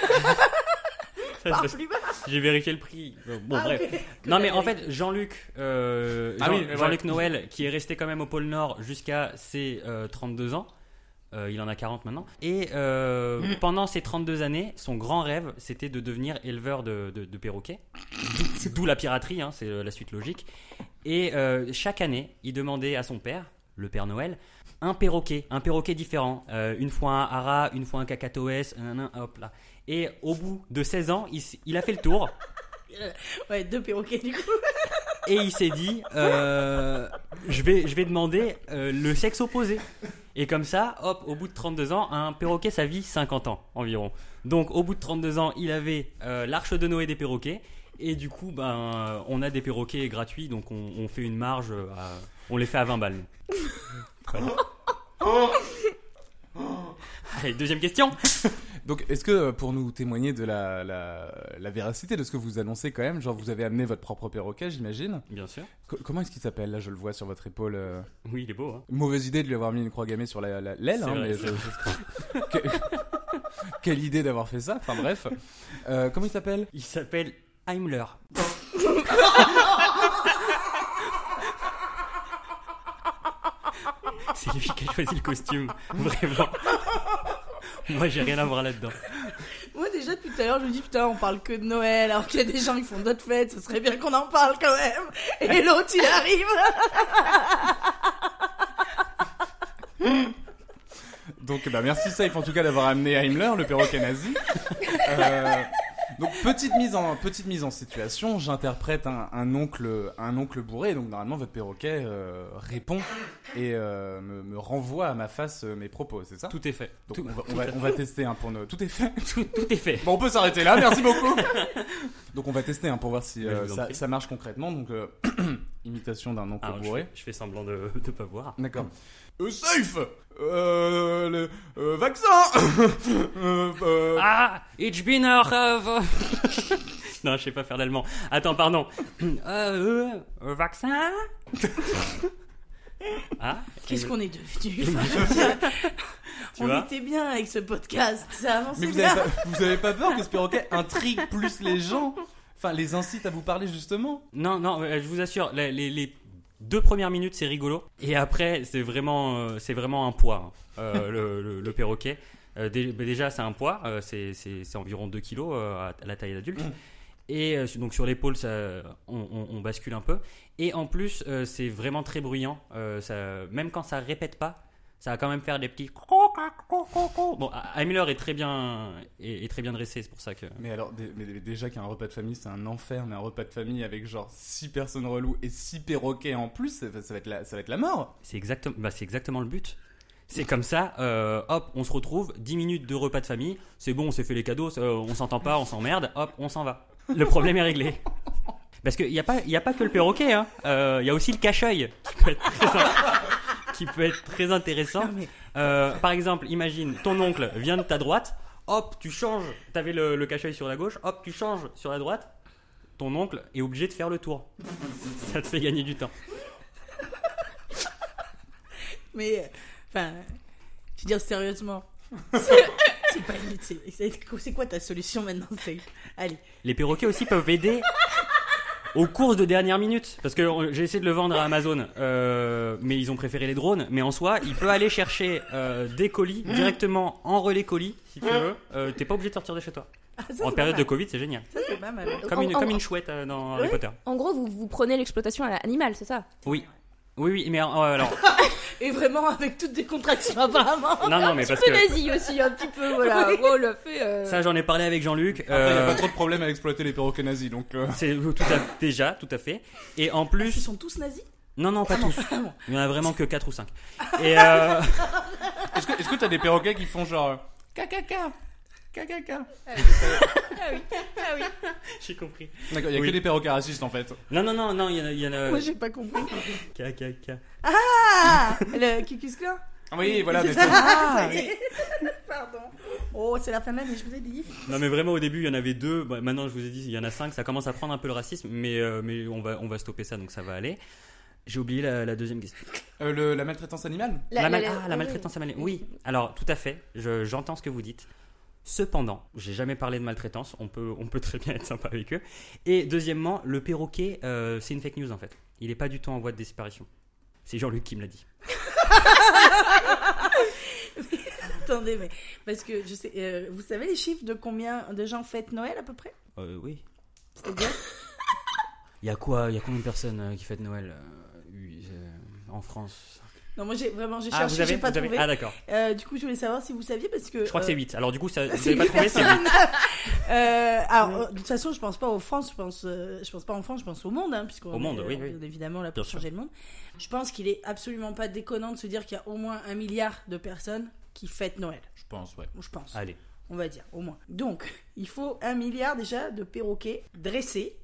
Par parce plus bas que j'ai vérifié le prix. Euh, Bon Ah, bref. Non mais en fait Jean-Luc, euh, Ah oui, Jean-Luc. Noël qui est resté quand même au pôle Nord jusqu'à ses euh, 32 ans. Euh, il en a 40 maintenant. Et euh, Mm. pendant ces 32 années, son grand rêve, c'était de devenir éleveur de, de- de perroquets. D'où- la piraterie, hein, c'est euh, la suite logique. Et euh, chaque année, il demandait à son père, le Père Noël, un perroquet, un perroquet différent. Euh, une fois un hara, une fois un cacatoès, un, un, hop là. Et au bout de 16 ans, il, a fait le tour. Ouais, deux perroquets du coup. Et il s'est dit, euh, je, vais, je vais demander euh, le sexe opposé. Et comme ça, hop, au bout de 32 ans, un perroquet, ça vit 50 ans environ. Donc au bout de 32 ans, il avait euh, l'arche de Noé des perroquets. Et du coup, ben, on a des perroquets gratuits, donc on, on fait une marge, à- on les fait à 20 balles. Voilà. Allez, deuxième question. Donc, est-ce que euh, pour nous témoigner de la, la, la véracité de ce que vous annoncez quand même, genre vous avez amené votre propre perroquet, j'imagine Bien sûr. Co- Comment est-ce qu'il s'appelle Là, je le vois sur votre épaule. euh? Oui, il est beau. Hein. Mauvaise idée de lui avoir mis une croix gammée sur la- la- l'aile, C'est hein, mais je- je- Que- Quelle idée d'avoir fait ça. Enfin bref. Euh, comment il s'appelle? Il s'appelle Heimler. C'est lui qui a choisi le costume, vraiment. Moi, j'ai rien à voir là-dedans. Moi, déjà, depuis tout à l'heure, je me dis, putain, on parle que de Noël, alors qu'il y a des gens qui font d'autres fêtes, ce serait bien qu'on en parle quand même. Et l'autre, il arrive. Donc, bah, merci Safe en tout cas d'avoir amené Heimler, le perroquet nazi. Euh, donc, petite mise en, petite mise en situation, j'interprète un, un oncle, un oncle bourré. Donc, normalement, votre perroquet euh, répond et euh, me, me renvoie à ma face euh, mes propos, c'est ça? Tout est fait. Donc, tout, on va, on tout va- à on va tester un pour nos. Tout est fait? tout- tout est fait. Bon, on peut s'arrêter là, merci beaucoup. Donc on va tester hein, pour voir si euh, en ça, ça marche concrètement. Donc euh, imitation d'un oncle Alors, je, bourré. fais, je fais semblant de ne pas voir. D'accord. Euh, safe euh, le euh, vaccin euh, euh, Ah, ich bin auch. euh, non, je sais pas faire d'allemand. Attends, pardon. Euh, euh, vaccin Ah Qu'est-ce qu'on est devenu On vois était bien avec ce podcast, ça avançait Mais vous bien. avez, pas, vous avez pas peur que ce perroquet intrigue plus les gens Enfin, les incite à vous parler justement Non, non, euh, je vous assure, les, les- les deux premières minutes c'est rigolo, et après c'est vraiment, euh, c'est vraiment un poids, hein, euh, le, le- le perroquet. Euh, bah, déjà c'est un poids, c'est, environ 2 kilos à la taille d'adulte. Mm. Et donc sur l'épaule, on, on- on bascule un peu. Et en plus, c'est vraiment très bruyant. ça, même quand ça répète pas, ça va quand même faire des petits. Bon, Heimler est très bien, est, est très bien dressé, c'est pour ça que. Mais alors, mais déjà qu'un repas de famille c'est un enfer, mais un repas de famille avec genre 6 personnes reloues et 6 perroquets en plus, ça, ça va, être la, ça va être la mort C'est exactement, bah, c'est exactement le but. C'est comme ça, euh, hop, on se retrouve, 10 minutes de repas de famille, c'est bon, on s'est fait les cadeaux, on s'entend pas, on s'emmerde, hop, on s'en va. Le problème est réglé. Parce qu'il n'y a, pas- y a pas que le perroquet, hein. Euh, il y a aussi le cache-œil qui peut être très, qui peut être très intéressant. Non, mais- Euh, par exemple, imagine, ton oncle vient de ta droite, hop, tu changes, t'avais le, le cache-œil sur la gauche, hop, tu changes sur la droite, ton oncle est obligé de faire le tour. Ça te fait gagner du temps. Mais, euh, enfin, je veux dire sérieusement? C'est pas une- c'est- quoi ta solution maintenant? Allez, Les perroquets aussi peuvent aider aux courses de dernière minute. Parce que j'ai essayé de le vendre à Amazon, euh, mais ils ont préféré les drones. Mais en soi, il peut aller chercher euh, des colis directement en relais colis, si tu veux. Euh, T'es pas obligé de sortir de chez toi. Ah, ça, En période de. Covid, c'est génial. Ça c'est pas mal. Comme En- une, en- comme une chouette euh, dans Harry. Potter. En gros, vous, vous prenez l'exploitation animale, c'est ça? Oui. Oui, oui, mais euh, alors. Et vraiment avec toutes des contractions apparemment. Non, non, mais parce peu que. nazi aussi, un petit peu, voilà. Oh, l'a fait. euh, Ça, j'en ai parlé avec Jean-Luc. Après, il n'y a euh, pas trop de problème à exploiter les perroquets nazis, donc... euh, c'est tout à, déjà, tout à fait. Et en Ils plus. sont tous nazis? Non, non, pas Ah tous. ah. Il y en a vraiment que 4 ou 5. Et. Euh... Est-ce que est-ce que t'as des perroquets qui font genre... Cacaca Ah oui, ah oui. J'ai compris. D'accord, il y a Oui. que des perroquets racistes en fait. Non, non, non, non, il y en a. y en a- Moi j'ai pas compris. Ka. Ah Le Cucus Clan? Oui, voilà, mais Ah. Pardon. Oh, c'est la fin de l'année, je vous ai dit. Non, mais vraiment, au début, il y en avait deux. Bah, maintenant, je vous ai dit, il y en a cinq. Ça commence à prendre un peu le racisme, mais, euh, mais on, va, on va stopper ça, donc ça va aller. J'ai oublié la, la deuxième question. Euh, le- la maltraitance animale? La, mal- ah, la oui. maltraitance animale. Oui, alors, tout à fait. Je- J'entends ce que vous dites. Cependant, j'ai jamais parlé de maltraitance. On peut, on peut très bien être sympa avec eux. Et deuxièmement, le perroquet, euh, c'est une fake news en fait. Il est pas du tout en voie de disparition. C'est Jean-Luc qui me l'a dit. Attendez, mais parce que je sais, euh, vous savez les chiffres de combien de gens fêtent Noël à peu près? Euh, oui. C'est-à-dire Il y a quoi? Il y a combien de personnes euh, qui fêtent Noël euh, euh, en France? Non, moi j'ai vraiment j'ai Ah, cherché, j'ai pas avez- trouvé. Ah, d'accord. Euh, du coup, je voulais savoir si vous saviez parce que. Je crois que euh, c'est 8. Alors, du coup, ça, vous c'est n'avez pas trouvé, c'est 8. Euh, alors, euh, de toute façon, je pense pas en France, je pense, euh, je pense pas en France, je pense au monde, hein, puisqu'on Au monde, oui, oui. est évidemment là Bien pour sûr. changer le monde. Je pense qu'il est absolument pas déconnant de se dire qu'il y a au moins un milliard de personnes qui fêtent Noël. Je pense, ouais. Je pense, Allez. on va dire, au moins. Donc, il faut un milliard déjà de perroquets dressés.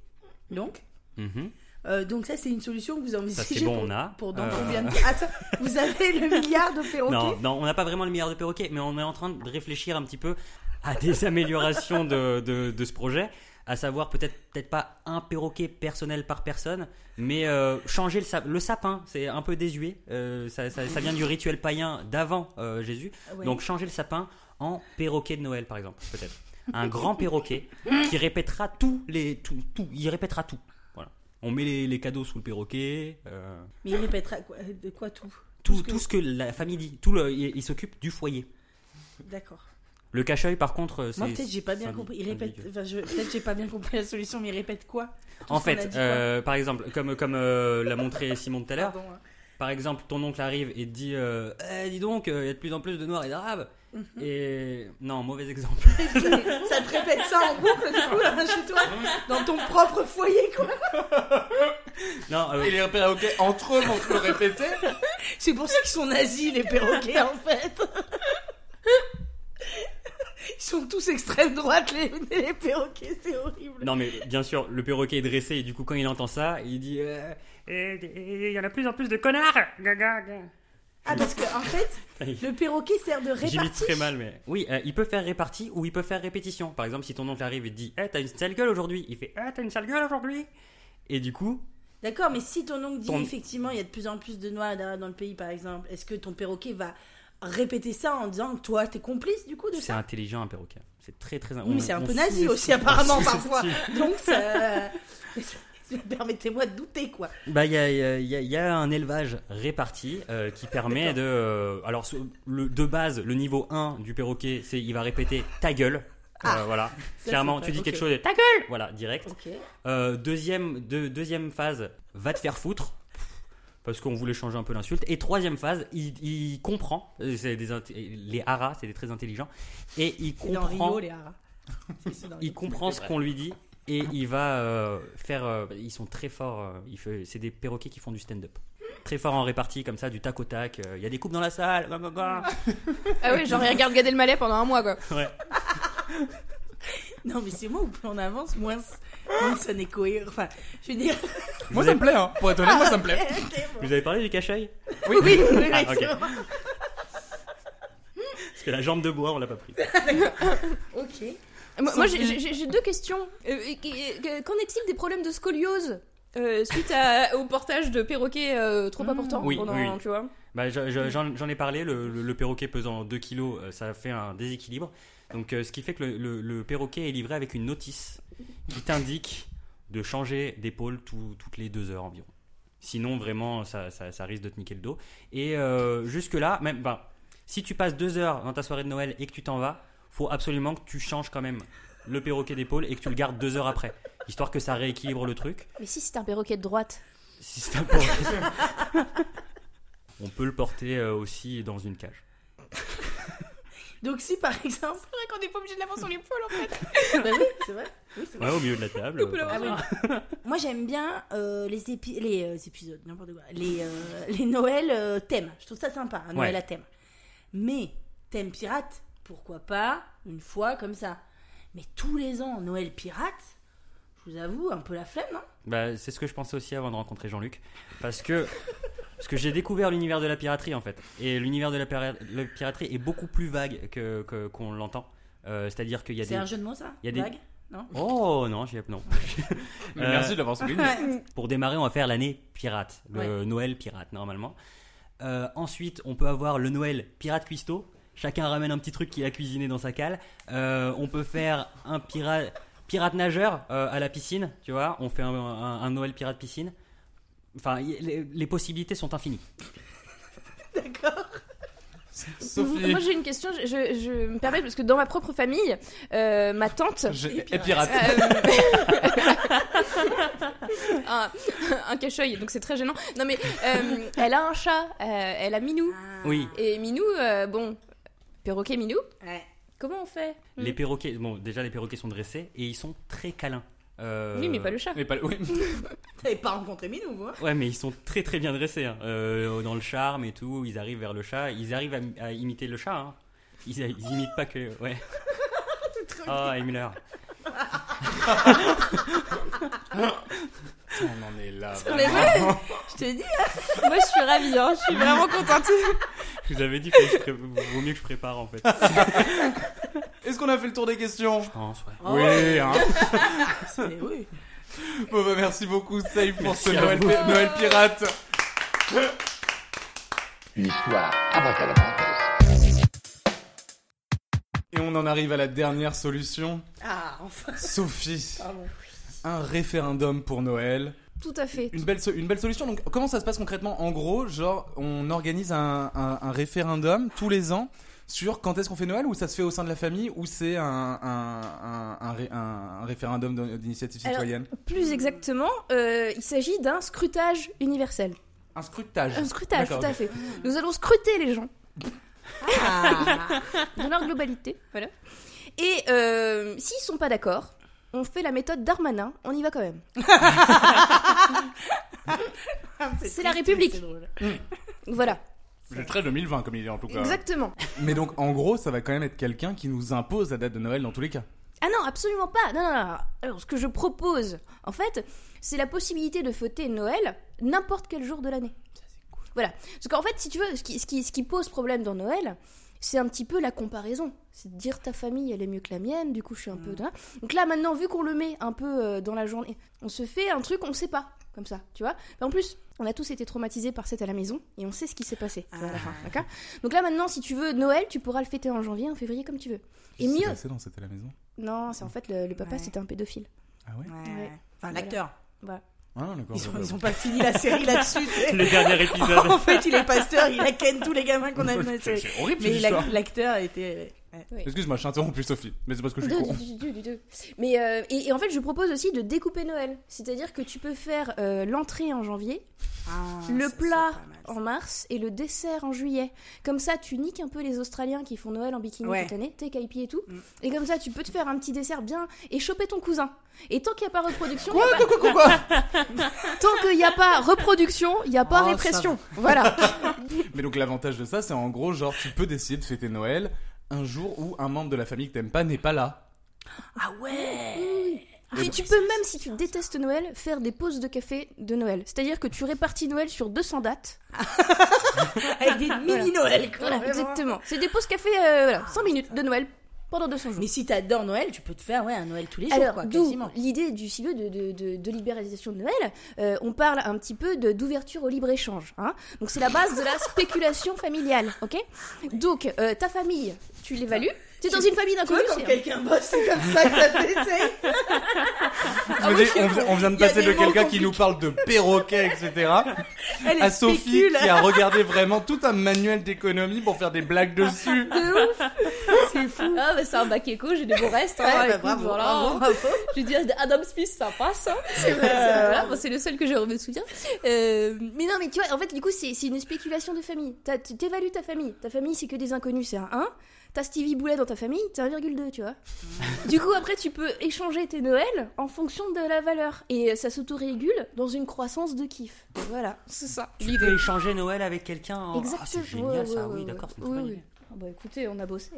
Donc, Mhm. Euh, donc ça, c'est une solution que vous envisagez Ça, bon, pour, on a. pour dans Euh, combien de Attends, vous avez le milliard de perroquets Non, non, on n'a pas vraiment le milliard de perroquets, mais on est en train de réfléchir un petit peu à des améliorations de, de, de ce projet. À savoir, peut-être peut-être pas un perroquet personnel par personne, mais euh, changer le, sap- le sapin. C'est un peu désuet. euh, ça, ça- ça vient du rituel païen d'avant euh, Jésus. Ouais. Donc changer le sapin en perroquet de Noël, par exemple, peut-être. Un grand perroquet qui répétera tous les, tout, tout, il répétera tout. On met les, les cadeaux sous le perroquet. euh, Mais il répétera quoi, de quoi tout tout, ce que- tout ce que la famille dit. Tout le, il, il s'occupe du foyer. D'accord. Le cache-œil, par contre, c'est. Moi, peut-être j'ai pas c'est bien compris. Il répète. Enfin, je... peut-être j'ai pas bien compris la solution, mais il répète quoi Tout En fait, euh, par exemple, comme, comme euh, l'a montré Simon tout à l'heure, hein. par exemple, ton oncle arrive et te dit euh, Eh, dis donc, il y a de plus en plus de noirs et d'arabes. Et non, mauvais exemple. ça te répète ça en boucle du coup là, chez toi, dans ton propre foyer quoi. Non, euh, Et les perroquets entre eux vont se le répéter. C'est pour ça qu'ils sont nazis les perroquets en fait. Ils sont tous extrême droite les, les perroquets, c'est horrible. non, mais bien sûr, le perroquet est dressé et du coup, quand il entend ça, il dit euh, Il y en a plus en plus de connards. Ah parce qu'en en fait, le perroquet sert de J'imite répartie. très mal, mais. Oui, euh, il peut faire répartie ou il peut faire répétition. Par exemple, si ton oncle arrive et te dit Eh, t'as une sale gueule aujourd'hui Il fait Eh, t'as une sale gueule aujourd'hui Et du coup, D'accord, mais si ton oncle dit Ton- effectivement il y a de plus en plus de noirs dans le pays par exemple, est-ce que ton perroquet va répéter ça en disant que toi t'es complice du coup de c'est ça intelligent un perroquet. C'est très très. Oui, mais c'est un peu nazi aussi apparemment parfois. Donc ça... Permettez-moi de douter quoi. Bah, il y a, y y un élevage réparti euh, qui permet de. euh, alors, le, de base, le niveau 1 du perroquet, c'est il va répéter ta gueule. Euh, voilà. Ah, Clairement, tu dis quelque chose et ta gueule Voilà, direct. Deuxième, deux- deuxième phase, va te faire foutre. Parce qu'on voulait changer un peu l'insulte. Et troisième phase, il, il comprend. des, les haras, c'est des très intelligents. Et il comprend. Rio les haras. Il comprend ce qu'on lui dit et il va euh, faire. euh, ils sont très forts. euh, il fait, c'est des perroquets qui font du stand-up. Très forts en répartie, comme ça, du tac au tac. euh, Il y a des coupes dans la salle. bah, bah, bah. Ah oui, genre il regarde Gad Elmaleh pendant un mois quoi. Ouais. Non mais c'est moi où plus on avance moins, moins ça n'est cohérent. Enfin, je veux dire. Moi, ça me plaît, hein. Pour être honnête, moi, ça me plaît. Vous avez parlé du cache-œil? Oui, oui, oui, Ah, c'est. Parce que la jambe de bois, on l'a pas pris. Ok. Moi, moi, j'ai- deux questions. Euh, Qu'en est-il des problèmes de scoliose euh, suite à- au portage de perroquets euh, trop importants Oui, pendant, oui. tu vois Bah, je- je- J'en ai parlé, le, le- le perroquet pesant 2 kilos, euh, ça fait un déséquilibre. Donc, euh, ce qui fait que le, le- le perroquet est livré avec une notice qui t'indique de changer d'épaule tout- toutes les deux heures environ. Sinon, vraiment, ça, ça- ça risque de te niquer le dos. Et euh, jusque-là, même, ben, si tu passes deux heures dans ta soirée de Noël et que tu t'en vas, faut absolument que tu changes quand même le perroquet d'épaule et que tu le gardes deux heures après, histoire que ça rééquilibre le truc. Mais si c'est un perroquet de droite Si c'est un perroquet- On peut le porter euh, aussi dans une cage. Donc si par exemple. C'est vrai qu'on n'est pas obligé de l'avoir sur l'épaule en fait. Bah oui, c'est vrai. Oui. Ouais, au milieu de la table. On peut euh, ça. Moi j'aime bien euh, les, épi- les euh, épisodes, n'importe quoi. Les, euh, les Noëls euh, thèmes. Je trouve ça sympa, un Noël Ouais. à thème. Mais thème pirate, pourquoi pas une fois comme ça. Mais tous les ans, Noël pirate, je vous avoue, un peu la flemme, non Bah, c'est ce que je pensais aussi avant de rencontrer Jean-Luc. Parce que, parce que j'ai découvert l'univers de la piraterie en fait. Et l'univers de la, pira- la piraterie est beaucoup plus vague que, que- qu'on l'entend. Euh, C'est-à-dire qu'il y a C'est des. un jeu de mots ça? Il y a des- Vague? Non? Oh non, j'y ai non. Mais Euh, merci de l'avoir souligné. Pour démarrer, on va faire l'année pirate, le Noël pirate normalement. Euh, ensuite, on peut avoir le Noël pirate cuistot. Chacun ramène un petit truc qu'il a cuisiné dans sa cale. Euh, on peut faire un pirate, pirate nageur euh, à la piscine, tu vois. On fait un, un- un Noël pirate piscine. Enfin, y- les, les possibilités sont infinies. D'accord. Sophie, Moi j'ai une question, je, je- je me permets parce que dans ma propre famille, euh, ma tante. je- et pirate. Euh, un, un cache-œil, donc c'est très gênant. Non mais euh, elle a un chat, euh, elle a Minou. Oui, Et Minou, euh, bon, perroquet Minou, Ouais. comment on fait? Les perroquets. Bon, déjà les perroquets sont dressés et ils sont très câlins. Euh, Oui, mais pas le chat. Mais pas, oui. T'avais pas rencontré Minou, vous hein? Ouais, mais ils sont très très bien dressés. hein. Euh, dans le charme et tout, ils arrivent vers le chat. Ils arrivent à, à imiter le chat. hein. Ils, ils imitent pas que. Ouais. Oh, Emiller. On en est là. Mais ouais, je te dis, Moi je suis ravie, hein, je suis vraiment contente. Je vous avais dit qu'il vaut mieux que je prépare en fait. Est-ce qu'on a fait le tour des questions? Je pense, ouais. Oh. Oui, hein. oui. Bon, bah, merci beaucoup, Safe, pour ce Merci Noël, Noël pirate. Une histoire abracadabranteuse. Et on en arrive à la dernière solution. Ah, enfin. Sophie, Pardon. un référendum pour Noël. Tout à fait. Une belle, so- une belle solution. Donc, comment ça se passe concrètement? En gros, genre, on organise un, un- un référendum tous les ans sur quand est-ce qu'on fait Noël ou ça se fait au sein de la famille ou c'est un, un, un, un ré- un- un référendum d'in- d'initiative Alors, citoyenne? Plus exactement, euh, il s'agit d'un scrutage universel. Un scrutage. Un scrutage, tout à fait. Nous allons scruter les gens Ah. dans leur globalité. Voilà. Et euh, s'ils sont pas d'accord, on fait la méthode Darmanin, on y va quand même. C'est la République. drôle. Voilà, C'est très 2020 comme il est en tout cas. exactement. Mais donc en gros, ça va quand même être quelqu'un qui nous impose la date de Noël dans tous les cas. Ah non, absolument pas. Non, non, non. Alors, ce que je propose, en fait, c'est la possibilité de fêter Noël n'importe quel jour de l'année. Voilà. Parce qu'en fait, si tu veux, ce qui, ce qui, ce qui pose problème dans Noël, c'est un petit peu la comparaison. C'est de dire ta famille, elle est mieux que la mienne, du coup, je suis un peu... Mm. de- Donc là, maintenant, vu qu'on le met un peu euh, dans la journée, on se fait un truc, on sait pas, comme ça, tu vois. En plus, on a tous été traumatisés par cette à la maison, et on sait ce qui s'est passé à la Ah. fin, d'accord? Donc là, maintenant, si tu veux Noël, tu pourras le fêter en janvier, en février, comme tu veux. Et mieux... passé dans cette à la maison Non, c'est en fait, le, le papa, Ouais. c'était un pédophile. Ah ouais? Ouais. Ouais. Enfin, l'acteur. Ah. Ils ont, ils ont pas fini la série là-dessus. tu sais. Le dernier épisode. en fait, il est pasteur, il a ken tous les gamins qu'on a dans la C'est série. c'est horrible Mais l'acteur était. Excuse-moi, je t'ai interrompu Sophie, mais c'est parce que je suis Du- con. du- du- du- du- Mais euh, et, et en fait, je propose aussi de découper Noël. C'est-à-dire que tu peux faire euh, l'entrée en janvier, Ah, le ça, plat mal, en mars et le dessert en juillet. Comme ça, tu niques un peu les Australiens qui font Noël en bikini Ouais. toute l'année, tes kaipi et tout. Mm. Et comme ça, tu peux te faire un petit dessert bien et choper ton cousin. Et tant qu'il n'y a pas reproduction, Quoi, a pas- quoi, quoi, quoi, quoi tant qu'il n'y a pas reproduction, il n'y a pas Oh, ça répression. Voilà. Mais donc l'avantage de ça, c'est en gros, genre, tu peux décider de fêter Noël un jour où un membre de la famille que t'aimes pas n'est pas là. Ah ouais Et tu peux même, si tu détestes Noël, faire des pauses de café de Noël. C'est-à-dire que tu répartis Noël sur 200 dates. Avec des mini-Noël, quoi. Voilà, vraiment. exactement. C'est des pauses café, euh, voilà, 100 minutes de Noël pendant 200 jours. Mais si t'adores Noël, tu peux te faire ouais, un Noël tous les jours, Alors, quoi, d'où quasiment. l'idée du CIVE de, de, de, de libéralisation de Noël, euh, on parle un petit peu d'ouverture au libre-échange. Hein Donc, c'est la base de la spéculation familiale, ok? Donc, euh, ta famille, tu l'évalues? Tu es dans une famille d'inconnus. quand quelqu'un bosse, c'est comme ça que ça t'essaye. Je dire, on, vient- on vient de passer de quelqu'un qui nous parle de perroquet, etc. Elle à Sophie spécule. qui a regardé vraiment tout un manuel d'économie pour faire des blagues dessus. De ouf C'est fou Ah, bah, c'est un bac éco, j'ai des bons restes. hein, Ouais, bah, écoute, bravo, voilà. bravo, bravo. Je veux dire, Adam Smith, ça passe. Hein. C'est voilà, bon, c'est le seul que j'ai me souviens. Euh, mais non, mais tu vois, en fait, du coup, c'est une spéculation de famille. T'évalues ta famille. Ta famille, c'est que des inconnus, c'est un 1. T'as Stevie Boulet dans ta famille, c'est 1,2, tu vois. du coup, après, tu peux échanger tes Noëls en fonction de la valeur. Et ça s'autorégule dans une croissance de kiff. Voilà, c'est ça. Tu peux échanger Noël avec quelqu'un. en- Ah, Exactement. c'est génial Ouais, ça, ouais, oui, d'accord, c'est une Oui. Ah bah écoutez, on a bossé.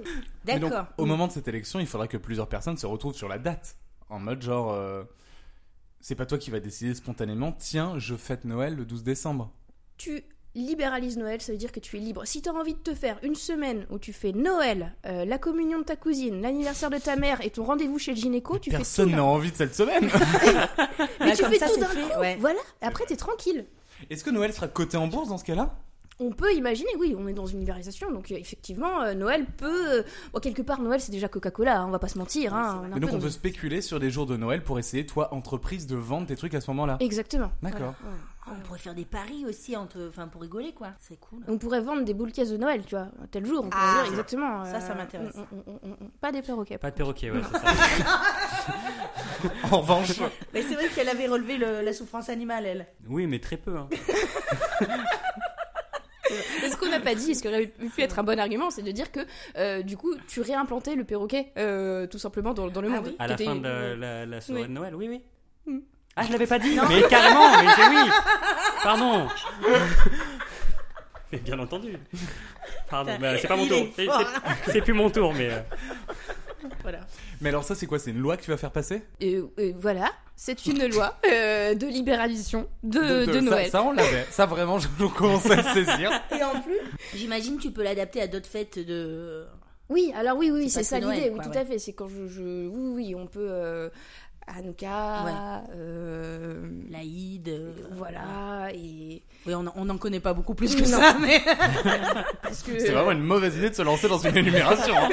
D'accord. au moment de cette élection, il faudra que plusieurs personnes se retrouvent sur la date. En mode genre, euh, c'est pas toi qui vas décider spontanément, tiens, je fête Noël le 12 décembre. tu libéralises Noël, ça veut dire que tu es libre. Si tu as envie de te faire une semaine où tu fais Noël, euh, la communion de ta cousine, l'anniversaire de ta mère et ton rendez-vous chez le gynéco, tu Personne fais n'a tout. envie de cette semaine. Mais Bah, tu fais ça, tout d'un coup. ouais. Voilà, après t'es tranquille. Est-ce que Noël sera coté en bourse dans ce cas-là? On peut imaginer, oui, on est dans une libéralisation, donc euh, effectivement, euh, Noël peut. euh, bon, quelque part, Noël c'est déjà Coca-Cola, hein, on va pas se mentir. Hein, on donc on peut une- spéculer sur des jours de Noël pour essayer, toi, entreprise, de vendre tes trucs à ce moment-là. Exactement. D'accord. Voilà, ouais. Ah, On pourrait faire des paris aussi, entre... enfin, pour rigoler, quoi. C'est cool. On pourrait vendre des boules caisses de Noël, tu vois, tel jour, on pourrait Ah, dire exactement. ça, ça euh, m'intéresse. Pas des perroquets. Pas de perroquet, ouais, c'est ça. En revanche, Mais c'est vrai qu'elle avait relevé le- la souffrance animale, elle. Oui, mais très peu. Hein. Et ce qu'on n'a pas dit, et ce qui aurait pu être un bon argument, c'est de dire que euh, du coup, tu réimplantais le perroquet euh, tout simplement dans, dans le Ah monde. oui. À la fin de la, la- la soirée Oui. de Noël, oui, oui. Hmm. Ah, je l'avais pas dit Mais carrément, mais c'est oui Pardon Mais bien entendu Pardon, bah, c'est pas mon tour. est C'est- fort. c'est- C'est plus mon tour, mais. euh, Voilà. mais alors ça c'est quoi? C'est une loi que tu vas faire passer? Et, et voilà, c'est une loi euh, de libéralisation de, De- de- de ça- Noël. Ça, on l'avait. Ça vraiment, je commençais à le saisir. Et en plus, j'imagine tu peux l'adapter à d'autres fêtes de. Oui, alors oui, oui, C'est c'est pas ça que Noël, l'idée, oui, quoi, tout ouais. à fait. C'est quand je, je- Oui, oui, on peut. Euh, Hanouka, Ouais. euh, L'Aïd. euh, voilà, et. Oui, on on n'en connaît pas beaucoup plus que Non. ça, mais. Que. C'est vraiment une mauvaise idée de se lancer dans une énumération. hein.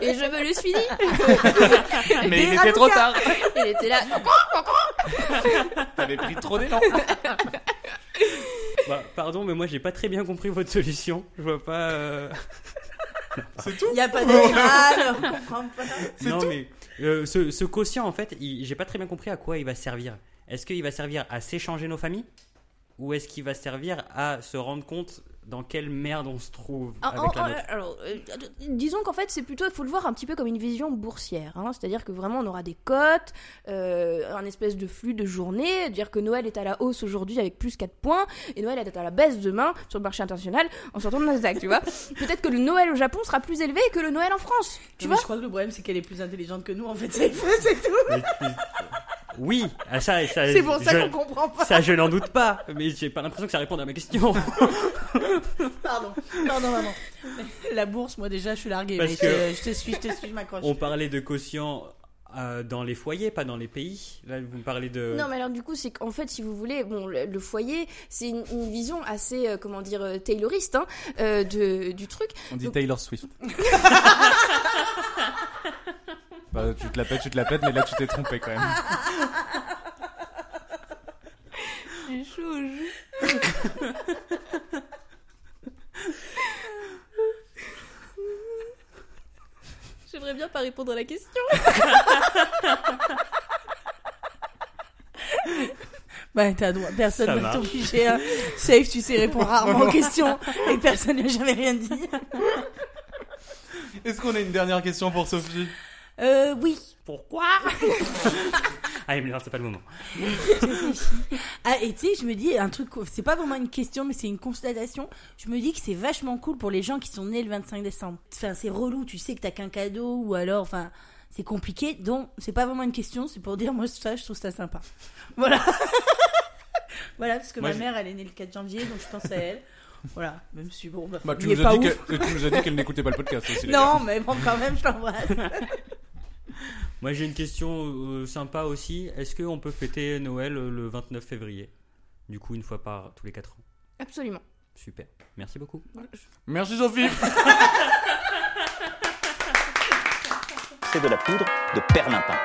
et je me le suis dit. Mais il était trop tard. Il était là. T'avais pris trop d'élan. Bah, pardon, mais moi j'ai pas très bien compris votre solution. Je vois pas. euh, C'est tout? Il n'y a pas d'animal, on comprend pas. Non, mais euh, ce, ce quotient, en fait, j'ai pas très bien compris à quoi il va servir. Est-ce qu'il va servir à s'échanger nos familles? Ou est-ce qu'il va servir à se rendre compte dans quelle merde on se trouve Ah, avec oh, la oh, nôtre alors, euh, disons qu'en fait, c'est plutôt, il faut le voir un petit peu comme une vision boursière. hein. C'est-à-dire que vraiment, on aura des cotes, euh, un espèce de flux de journée. Dire que Noël est à la hausse aujourd'hui avec plus 4 points, et Noël est à la baisse demain sur le marché international en sortant de Nasdaq, tu vois. Peut-être que le Noël au Japon sera plus élevé que le Noël en France, tu Non, vois. mais Je crois que le problème, c'est qu'elle est plus intelligente que nous, en fait. C'est c'est tout. Oui, ah, ça, ça, C'est pour ça je- qu'on comprend pas. Ça, je n'en doute pas, mais j'ai pas l'impression que ça réponde à ma question. Pardon. Pardon, maman. La bourse, moi, déjà, je suis larguée. Parce mais que- je, te suis, je te suis, je m'accroche. On parlait de quotient euh, dans les foyers, pas dans les pays. Là, vous me parlez de. Non, mais alors du coup, c'est qu'en fait, si vous voulez, bon, le, le foyer, c'est une, une vision assez, euh, comment dire, euh, tayloriste hein, euh, de, du truc. On dit Donc- Taylor Swift. Bah, tu te la pètes, tu te la pètes, mais là tu t'es trompé quand même. J'ai chaud au jus. J'aimerais bien pas répondre à la question. Bah, t'as droit. Personne ne t'obliger. Hein. Safe, tu sais répondre rarement aux questions et personne n'a jamais rien dit. Est-ce qu'on a une dernière question pour Sophie? Euh, oui. Pourquoi Ah, mais non, c'est pas le moment. Ah, et tu sais, je me dis un truc, c'est pas vraiment une question, mais c'est une constatation. Je me dis que c'est vachement cool pour les gens qui sont nés le 25 décembre. Enfin, c'est relou, tu sais que t'as qu'un cadeau ou alors, enfin, c'est compliqué. Donc, c'est pas vraiment une question, c'est pour dire, moi, ça, je trouve ça sympa. Voilà. voilà, parce que Moi, ma mère, elle est née le 4 janvier, donc je pense à elle. Voilà, même si bon, ma Bah, tu nous, pas dit ouf. que- tu nous as dit qu'elle n'écoutait pas le podcast aussi. les Non, mais bon, quand même, je l'embrasse. Moi, j'ai une question euh, sympa aussi. Est-ce qu'on peut fêter Noël euh, le 29 février? Du coup, une fois par tous les 4 ans. Absolument. Super. Merci beaucoup. Merci Sophie. C'est de la poudre de perlimpin.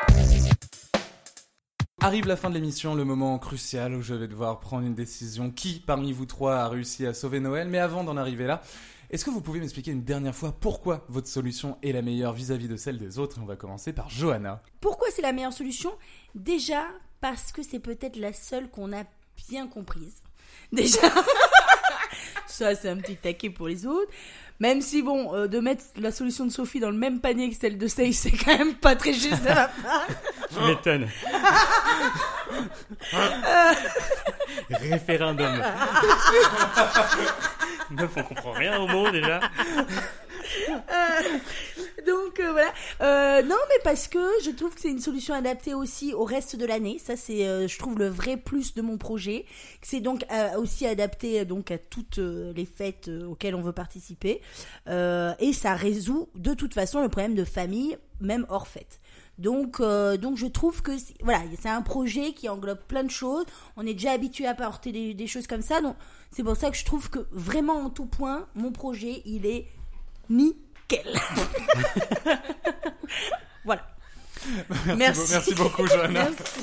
Arrive la fin de l'émission, le moment crucial où je vais devoir prendre une décision. Qui parmi vous trois a réussi à sauver Noël Mais avant d'en arriver là, est-ce que vous pouvez m'expliquer une dernière fois pourquoi votre solution est la meilleure vis-à-vis de celle des autres? Et On va commencer par Johanna. Pourquoi c'est la meilleure solution? Déjà parce que c'est peut-être la seule qu'on a bien comprise. Déjà, ça c'est un petit taquet pour les autres. Même si bon, euh, de mettre la solution de Sophie dans le même panier que celle de Safe, c'est quand même pas très juste de ma part. Je m'étonne. Référendum. On comprend rien au mot déjà. Donc euh, voilà. Euh, non, mais parce que je trouve que c'est une solution adaptée aussi au reste de l'année. Ça, c'est, euh, je trouve, le vrai plus de mon projet. C'est donc euh, aussi adapté euh, donc à toutes euh, les fêtes euh, auxquelles on veut participer. Euh, et ça résout de toute façon le problème de famille, même hors fête. Donc, euh, donc je trouve que c'est- voilà, c'est un projet qui englobe plein de choses. On est déjà habitué à porter des, des choses comme ça, donc c'est pour ça que je trouve que vraiment en tout point, mon projet, il est nickel. voilà. Merci, beau- merci beaucoup Johanna. Merci.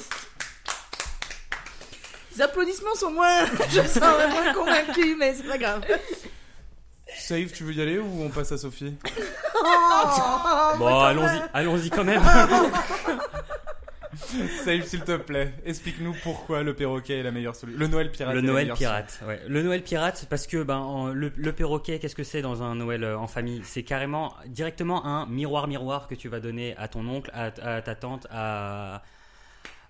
Les applaudissements sont moins. Je sens moins convaincu, mais c'est pas grave. Safe, tu veux y aller ou on passe à Sophie Bon, allons-y, allons-y quand même. Safe, s'il te plaît, explique-nous pourquoi le perroquet est la meilleure solution. Le Noël pirate. Le est la Noël meilleure pirate, ouais. Le Noël pirate, parce que ben en- le, le perroquet, qu'est-ce que c'est dans un Noël euh, en famille? C'est carrément directement un miroir miroir que tu vas donner à ton oncle, à, à ta tante, à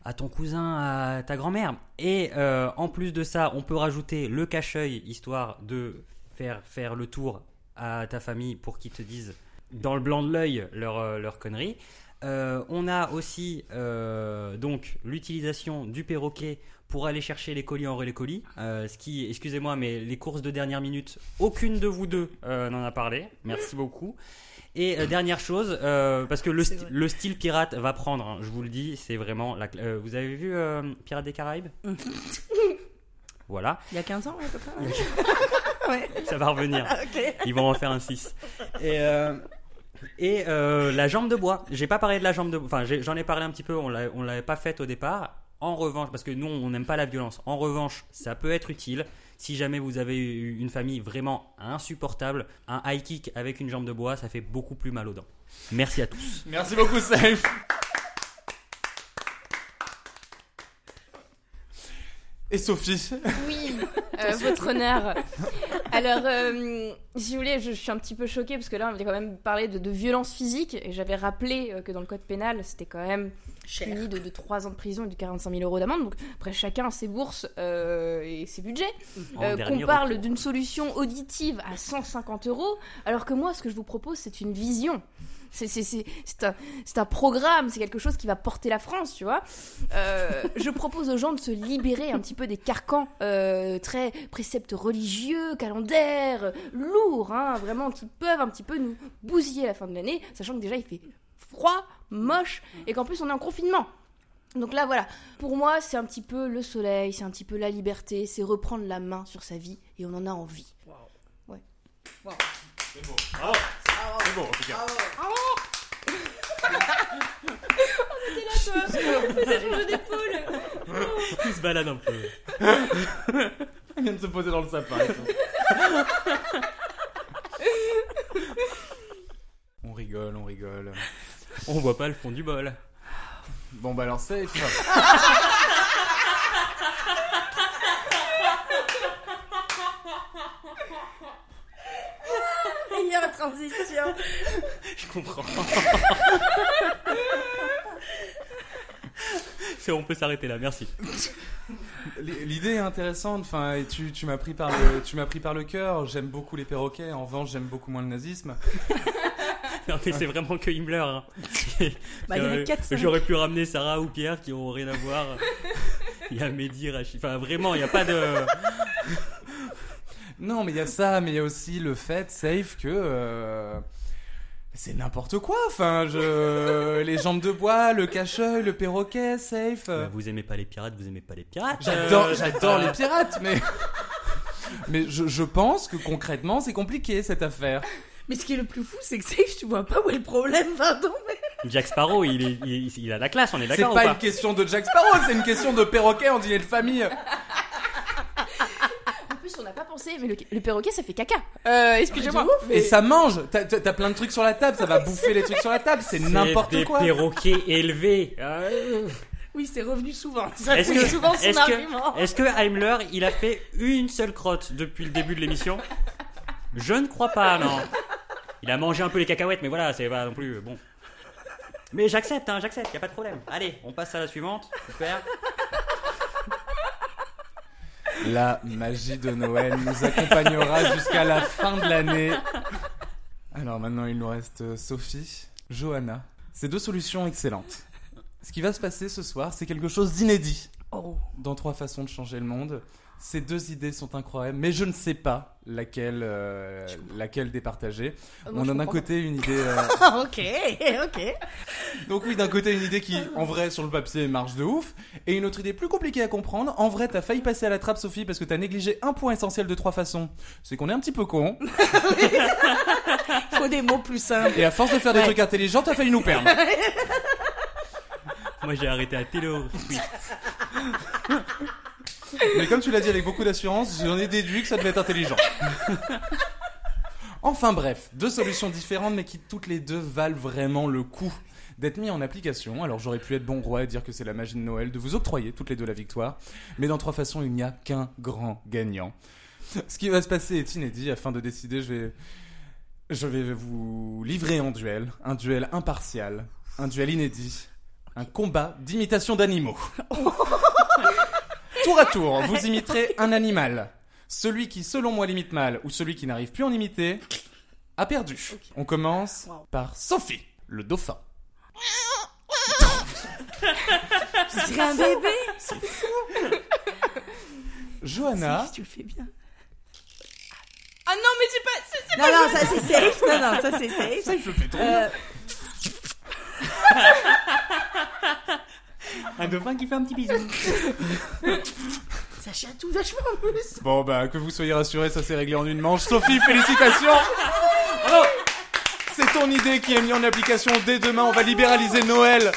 à ton cousin, à ta grand-mère. Et euh, en plus de ça, on peut rajouter le cache-œil, histoire de faire faire le tour à ta famille pour qu'ils te disent dans le blanc de l'œil leur euh, leur connerie. Euh, on a aussi euh, donc l'utilisation du perroquet pour aller chercher les colis en relais colis. Euh, ce qui, excusez-moi, mais les courses de dernière minute, aucune de vous deux n'en a parlé. Merci beaucoup. Et dernière chose, parce que le, sti- le style pirate va prendre, hein, je vous le dis, c'est vraiment. La, vous avez vu Pirates des Caraïbes? Voilà, Il y a 15 ans, à peu près. ouais. ça va revenir. Ils vont en faire un 6. Et, euh, et euh, la jambe de bois. J'ai pas parlé de la jambe de bois. Enfin, j'en ai parlé un petit peu. On l'a- on l'avait pas faite au départ. En revanche, parce que nous, on n'aime pas la violence. En revanche, ça peut être utile. Si jamais vous avez eu une famille vraiment insupportable, un high kick avec une jambe de bois, ça fait beaucoup plus mal aux dents. Merci à tous. Merci beaucoup Safe. Et Sophie Oui, euh, votre honneur. Alors, euh, si vous voulez, je, je suis un petit peu choquée parce que là, on avait quand même parlé de, de violence physique et j'avais rappelé euh, que dans le code pénal, c'était quand même puni de, de 3 ans de prison et de 45 000 euros d'amende. Donc, après, chacun a ses bourses euh, et ses budgets. Euh, qu'on parle d'une solution auditive à 150 euros, alors que moi, ce que je vous propose, c'est une vision. C'est c'est- c'est- c'est un, c'est un programme, c'est quelque chose qui va porter la France, tu vois. Euh, je propose aux gens de se libérer un petit peu des carcans euh, très préceptes religieux, calendaires, lourds, hein, vraiment, qui peuvent un petit peu nous bousiller à la fin de l'année, sachant que déjà il fait froid, moche, et qu'en plus on est en confinement. Donc là, voilà. Pour moi, c'est un petit peu le soleil, c'est un petit peu la liberté, c'est reprendre la main sur sa vie, et on en a envie. C'est beau, en tout cas. Il se balade un peu. Elle vient de se poser dans le sapin. on rigole, on rigole. On voit pas le fond du bol. Bon bah alors safe. Meilleure transition. Je comprends. C'est on peut s'arrêter là, merci. L'idée est intéressante. Enfin, tu, tu m'as pris par le, tu m'as pris par le cœur. J'aime beaucoup les perroquets. En revanche, j'aime beaucoup moins le nazisme. Non mais c'est vraiment que Himmler. hein. Bah, il y en a Euh, quatre, cinq. J'aurais pu ramener Sarah ou Pierre qui ont rien à voir. Il y a Mehdi, Rachid. Enfin vraiment, il n'y a pas de. Non, mais il y a ça, mais il y a aussi le fait, safe, que euh, c'est n'importe quoi. Enfin, je, les jambes de bois, le cache-œil, le perroquet, safe. Bah, vous aimez pas les pirates, vous aimez pas les pirates. J'adore, Euh, j'adore euh, les pirates, mais mais je, je pense que concrètement, c'est compliqué cette affaire. Mais ce qui est le plus fou, c'est que Safe, tu vois pas où est le problème, pardon. Mais... Jack Sparrow, il, est- il, il a la classe, on est C'est d'accord ou pas pas une question de Jack Sparrow, c'est une question de perroquet en dîner de famille. En plus, on n'a pas pensé, mais le, le perroquet, ça fait caca. Euh, excusez-moi. Et ça mange. T'as, plein de trucs sur la table, ça va bouffer les trucs sur la table. C'est C'est n'importe des quoi. perroquets élevés. Oui, c'est revenu souvent. Ça Est-ce que, souvent son est-ce argument. que, est-ce que Heimler, il a fait une seule crotte depuis le début de l'émission? Je ne crois pas, non. Il a mangé un peu les cacahuètes, mais voilà, c'est pas non plus bon. Mais j'accepte, hein, j'accepte, y a pas de problème. Allez, on passe à la suivante. Super. La magie de Noël nous accompagnera jusqu'à la fin de l'année. Alors maintenant, il nous reste euh, Sophie, Johanna. Ces deux solutions excellentes. Ce qui va se passer ce soir, c'est quelque chose d'inédit Oh. dans trois façons de changer le monde. Ces deux idées sont incroyables, mais je ne sais pas laquelle, euh, laquelle départager. Euh, moi, On a d'un côté une idée. euh, ok, ok. Donc oui, d'un côté une idée qui, en vrai, sur le papier, marche de ouf, et une autre idée plus compliquée à comprendre. En vrai, t'as failli passer à la trappe, Sophie, parce que t'as négligé un point essentiel de trois façons. C'est qu'on est un petit peu con, Faut des mots plus simples. et à force de faire des Ouais. trucs intelligents, t'as failli nous perdre. Moi, j'ai arrêté à Taylor Swift. Mais comme tu l'as dit avec beaucoup d'assurance, j'en ai déduit que ça devait être intelligent. Enfin bref, deux solutions différentes, mais qui toutes les deux valent vraiment le coup d'être mis en application. Alors j'aurais pu être bon roi et dire que c'est la magie de Noël, de vous octroyer toutes les deux la victoire. Mais dans trois façons, il n'y a qu'un grand gagnant. Ce qui va se passer est inédit. Afin de décider, je vais, je vais vous livrer en duel. Un duel impartial. Un duel inédit. Un combat d'imitation d'animaux. Tour à tour, vous imiterez un animal. Celui qui, selon moi, l'imite mal ou celui qui n'arrive plus à en imiter a perdu. On commence Wow. par Sophie, le dauphin. Je dirais un bébé. Johanna, Si, tu le fais bien. Ah non, mais c'est pas. c'est- c'est- Non, non, ça c'est safe. Non, non, ça c'est safe. ça il le fait trop. Euh, Un dauphin qui fait un petit bisou. ça chatouille vachement plus. Bon bah que vous soyez rassurés, ça s'est réglé en une manche. Sophie, félicitations Bravo C'est ton idée qui est mise en application dès demain. On va libéraliser Noël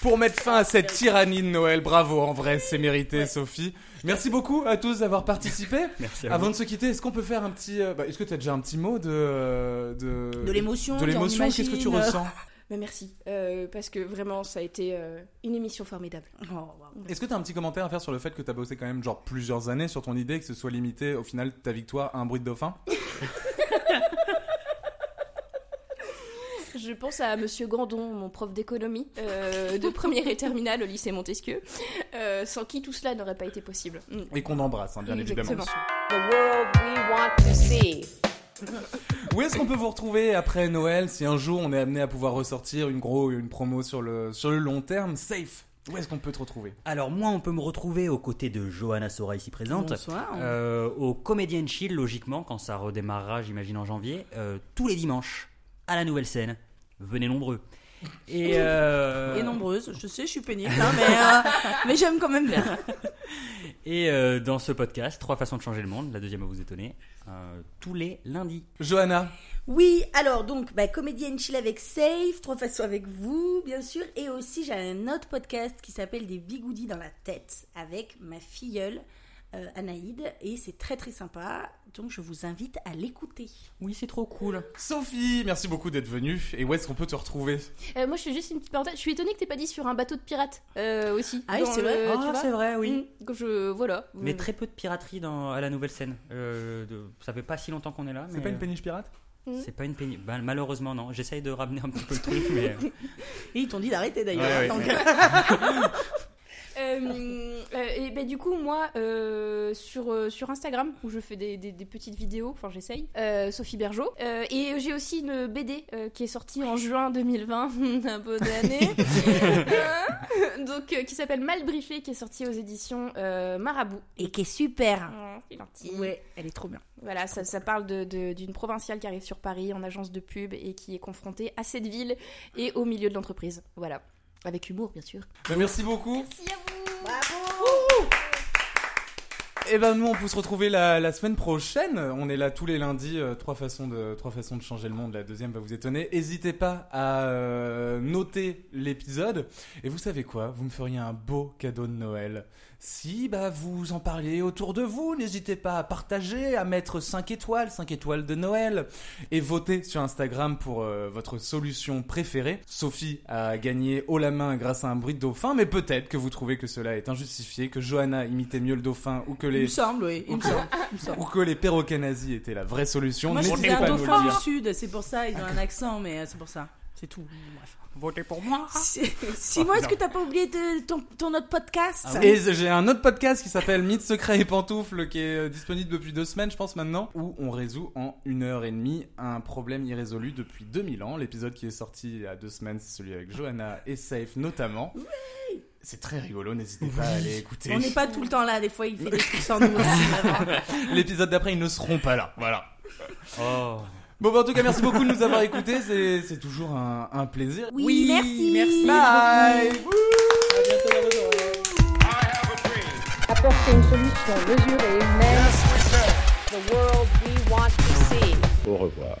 pour mettre fin à cette tyrannie de Noël. Bravo, en vrai, c'est mérité, Sophie. Merci beaucoup à tous d'avoir participé. Merci à Avant vous. de se quitter, est-ce qu'on peut faire un petit... euh, bah, est-ce que tu as déjà un petit mot de... De, De l'émotion, De l'émotion, on qu'est-ce que tu euh, ressens? Mais merci, euh, parce que vraiment, ça a été euh, une émission formidable. Oh, wow. Est-ce que tu as un petit commentaire à faire sur le fait que tu as bossé quand même genre plusieurs années sur ton idée, que ce soit limité au final ta victoire à un bruit de dauphin? Je pense à Monsieur Grandon, mon prof d'économie euh, de première et terminale au lycée Montesquieu, euh, sans qui tout cela n'aurait pas été possible. Et qu'on embrasse, hein, bien évidemment. The world we want to see. Où est-ce qu'on peut vous retrouver après Noël si un jour on est amené à pouvoir ressortir une gros une promo sur le sur le long terme? Safe. Où est-ce qu'on peut te retrouver? Alors moi, on peut me retrouver aux côtés de Johanna Sora ici présente, Bonsoir. euh, au Comedian Chill logiquement quand ça redémarrera, j'imagine en janvier, euh, tous les dimanches à la nouvelle scène. Venez nombreux. Et, euh, Et nombreuse, je sais, je suis pénible, hein, mais, euh, mais j'aime quand même bien. et euh, dans ce podcast, trois façons de changer le monde. La deuxième va vous étonner. euh, tous les lundis. Johanna, Oui, alors donc, bah, comédienne chill avec Safe, trois façons avec vous, bien sûr, et aussi j'ai un autre podcast qui s'appelle Des bigoudis dans la tête avec ma filleule euh, Anaïde, et c'est très très sympa, donc je vous invite à l'écouter. Oui, c'est trop cool. Sophie, merci beaucoup d'être venue. Et où est-ce qu'on peut te retrouver? Euh, moi, je fais juste une petite parenthèse. Je suis étonnée que t'aies pas dit sur un bateau de pirates euh, aussi. Ah oui, c'est vrai. Ah, c'est vrai, oui. Mm. Donc je voilà. Mais Mm. très peu de piraterie dans, à la nouvelle scène. Euh, de- ça fait pas si longtemps qu'on est là. C'est mais, pas une péniche pirate? C'est pas une pénible. Bah, malheureusement, non. J'essaye de ramener un petit peu le truc, mais. Et ils t'ont dit d'arrêter d'ailleurs. Ouais, ouais, donc, ouais. Euh, euh, et ben du coup moi euh, sur sur Instagram où je fais des, des- des petites vidéos, enfin j'essaye, Sophie Bergeau. Et j'ai aussi une BD qui est sortie en juin 2020, un beau d'année, Euh, donc qui s'appelle Mal briefé, qui est sortie aux éditions Marabout. Et qui est super. Gentil. Ouais, elle est trop bien. Voilà, ça, ça parle de- de- d'une provinciale qui arrive sur Paris en agence de pub et qui est confrontée à cette ville et au milieu de l'entreprise. Voilà. Avec humour, bien sûr. Merci beaucoup. Merci à vous Bravo Et ben nous on peut se retrouver la, la semaine prochaine. On est là tous les lundis. euh, trois façons de trois façons de changer le monde. La deuxième va vous étonner. N'hésitez pas à euh, noter l'épisode. Et vous savez quoi? Vous me feriez un beau cadeau de Noël. Si bah vous en parliez autour de vous, n'hésitez pas à partager, à mettre 5 étoiles, 5 étoiles de Noël, et voter sur Instagram pour euh, votre solution préférée. Sophie a gagné haut la main grâce à un bruit de dauphin, mais peut-être que vous trouvez que cela est injustifié, que Johanna imitait mieux le dauphin ou que Il les me semble, oui. Il me semble. il me semble. ou que les perroquets nazis étaient la vraie solution. Moi, je un dauphin du sud, c'est pour ça, ils ont un accent, mais euh, c'est pour ça. C'est tout. Bref. Votez pour moi. Si- Simon, est-ce que t'as pas oublié de- ton, ton autre podcast Et j'ai un autre podcast qui s'appelle Mythes, secrets et pantoufles qui est euh, disponible depuis deux semaines, je pense maintenant, où on résout en une heure et demie un problème irrésolu depuis 2000 ans. L'épisode qui est sorti il y a deux semaines, c'est celui avec Johanna et Safe notamment. C'est très rigolo, n'hésitez pas à aller écouter. On n'est pas tout le temps là, des fois il fait des trucs sans nous. L'épisode d'après, ils ne seront pas là. Voilà. Oh. Bon, bah, en tout cas, merci beaucoup de nous avoir écoutés. C'est c'est toujours un, un plaisir. Oui, merci. merci. Bye. Apporter une solution mesurée, humaine. The world we want to see. Au revoir.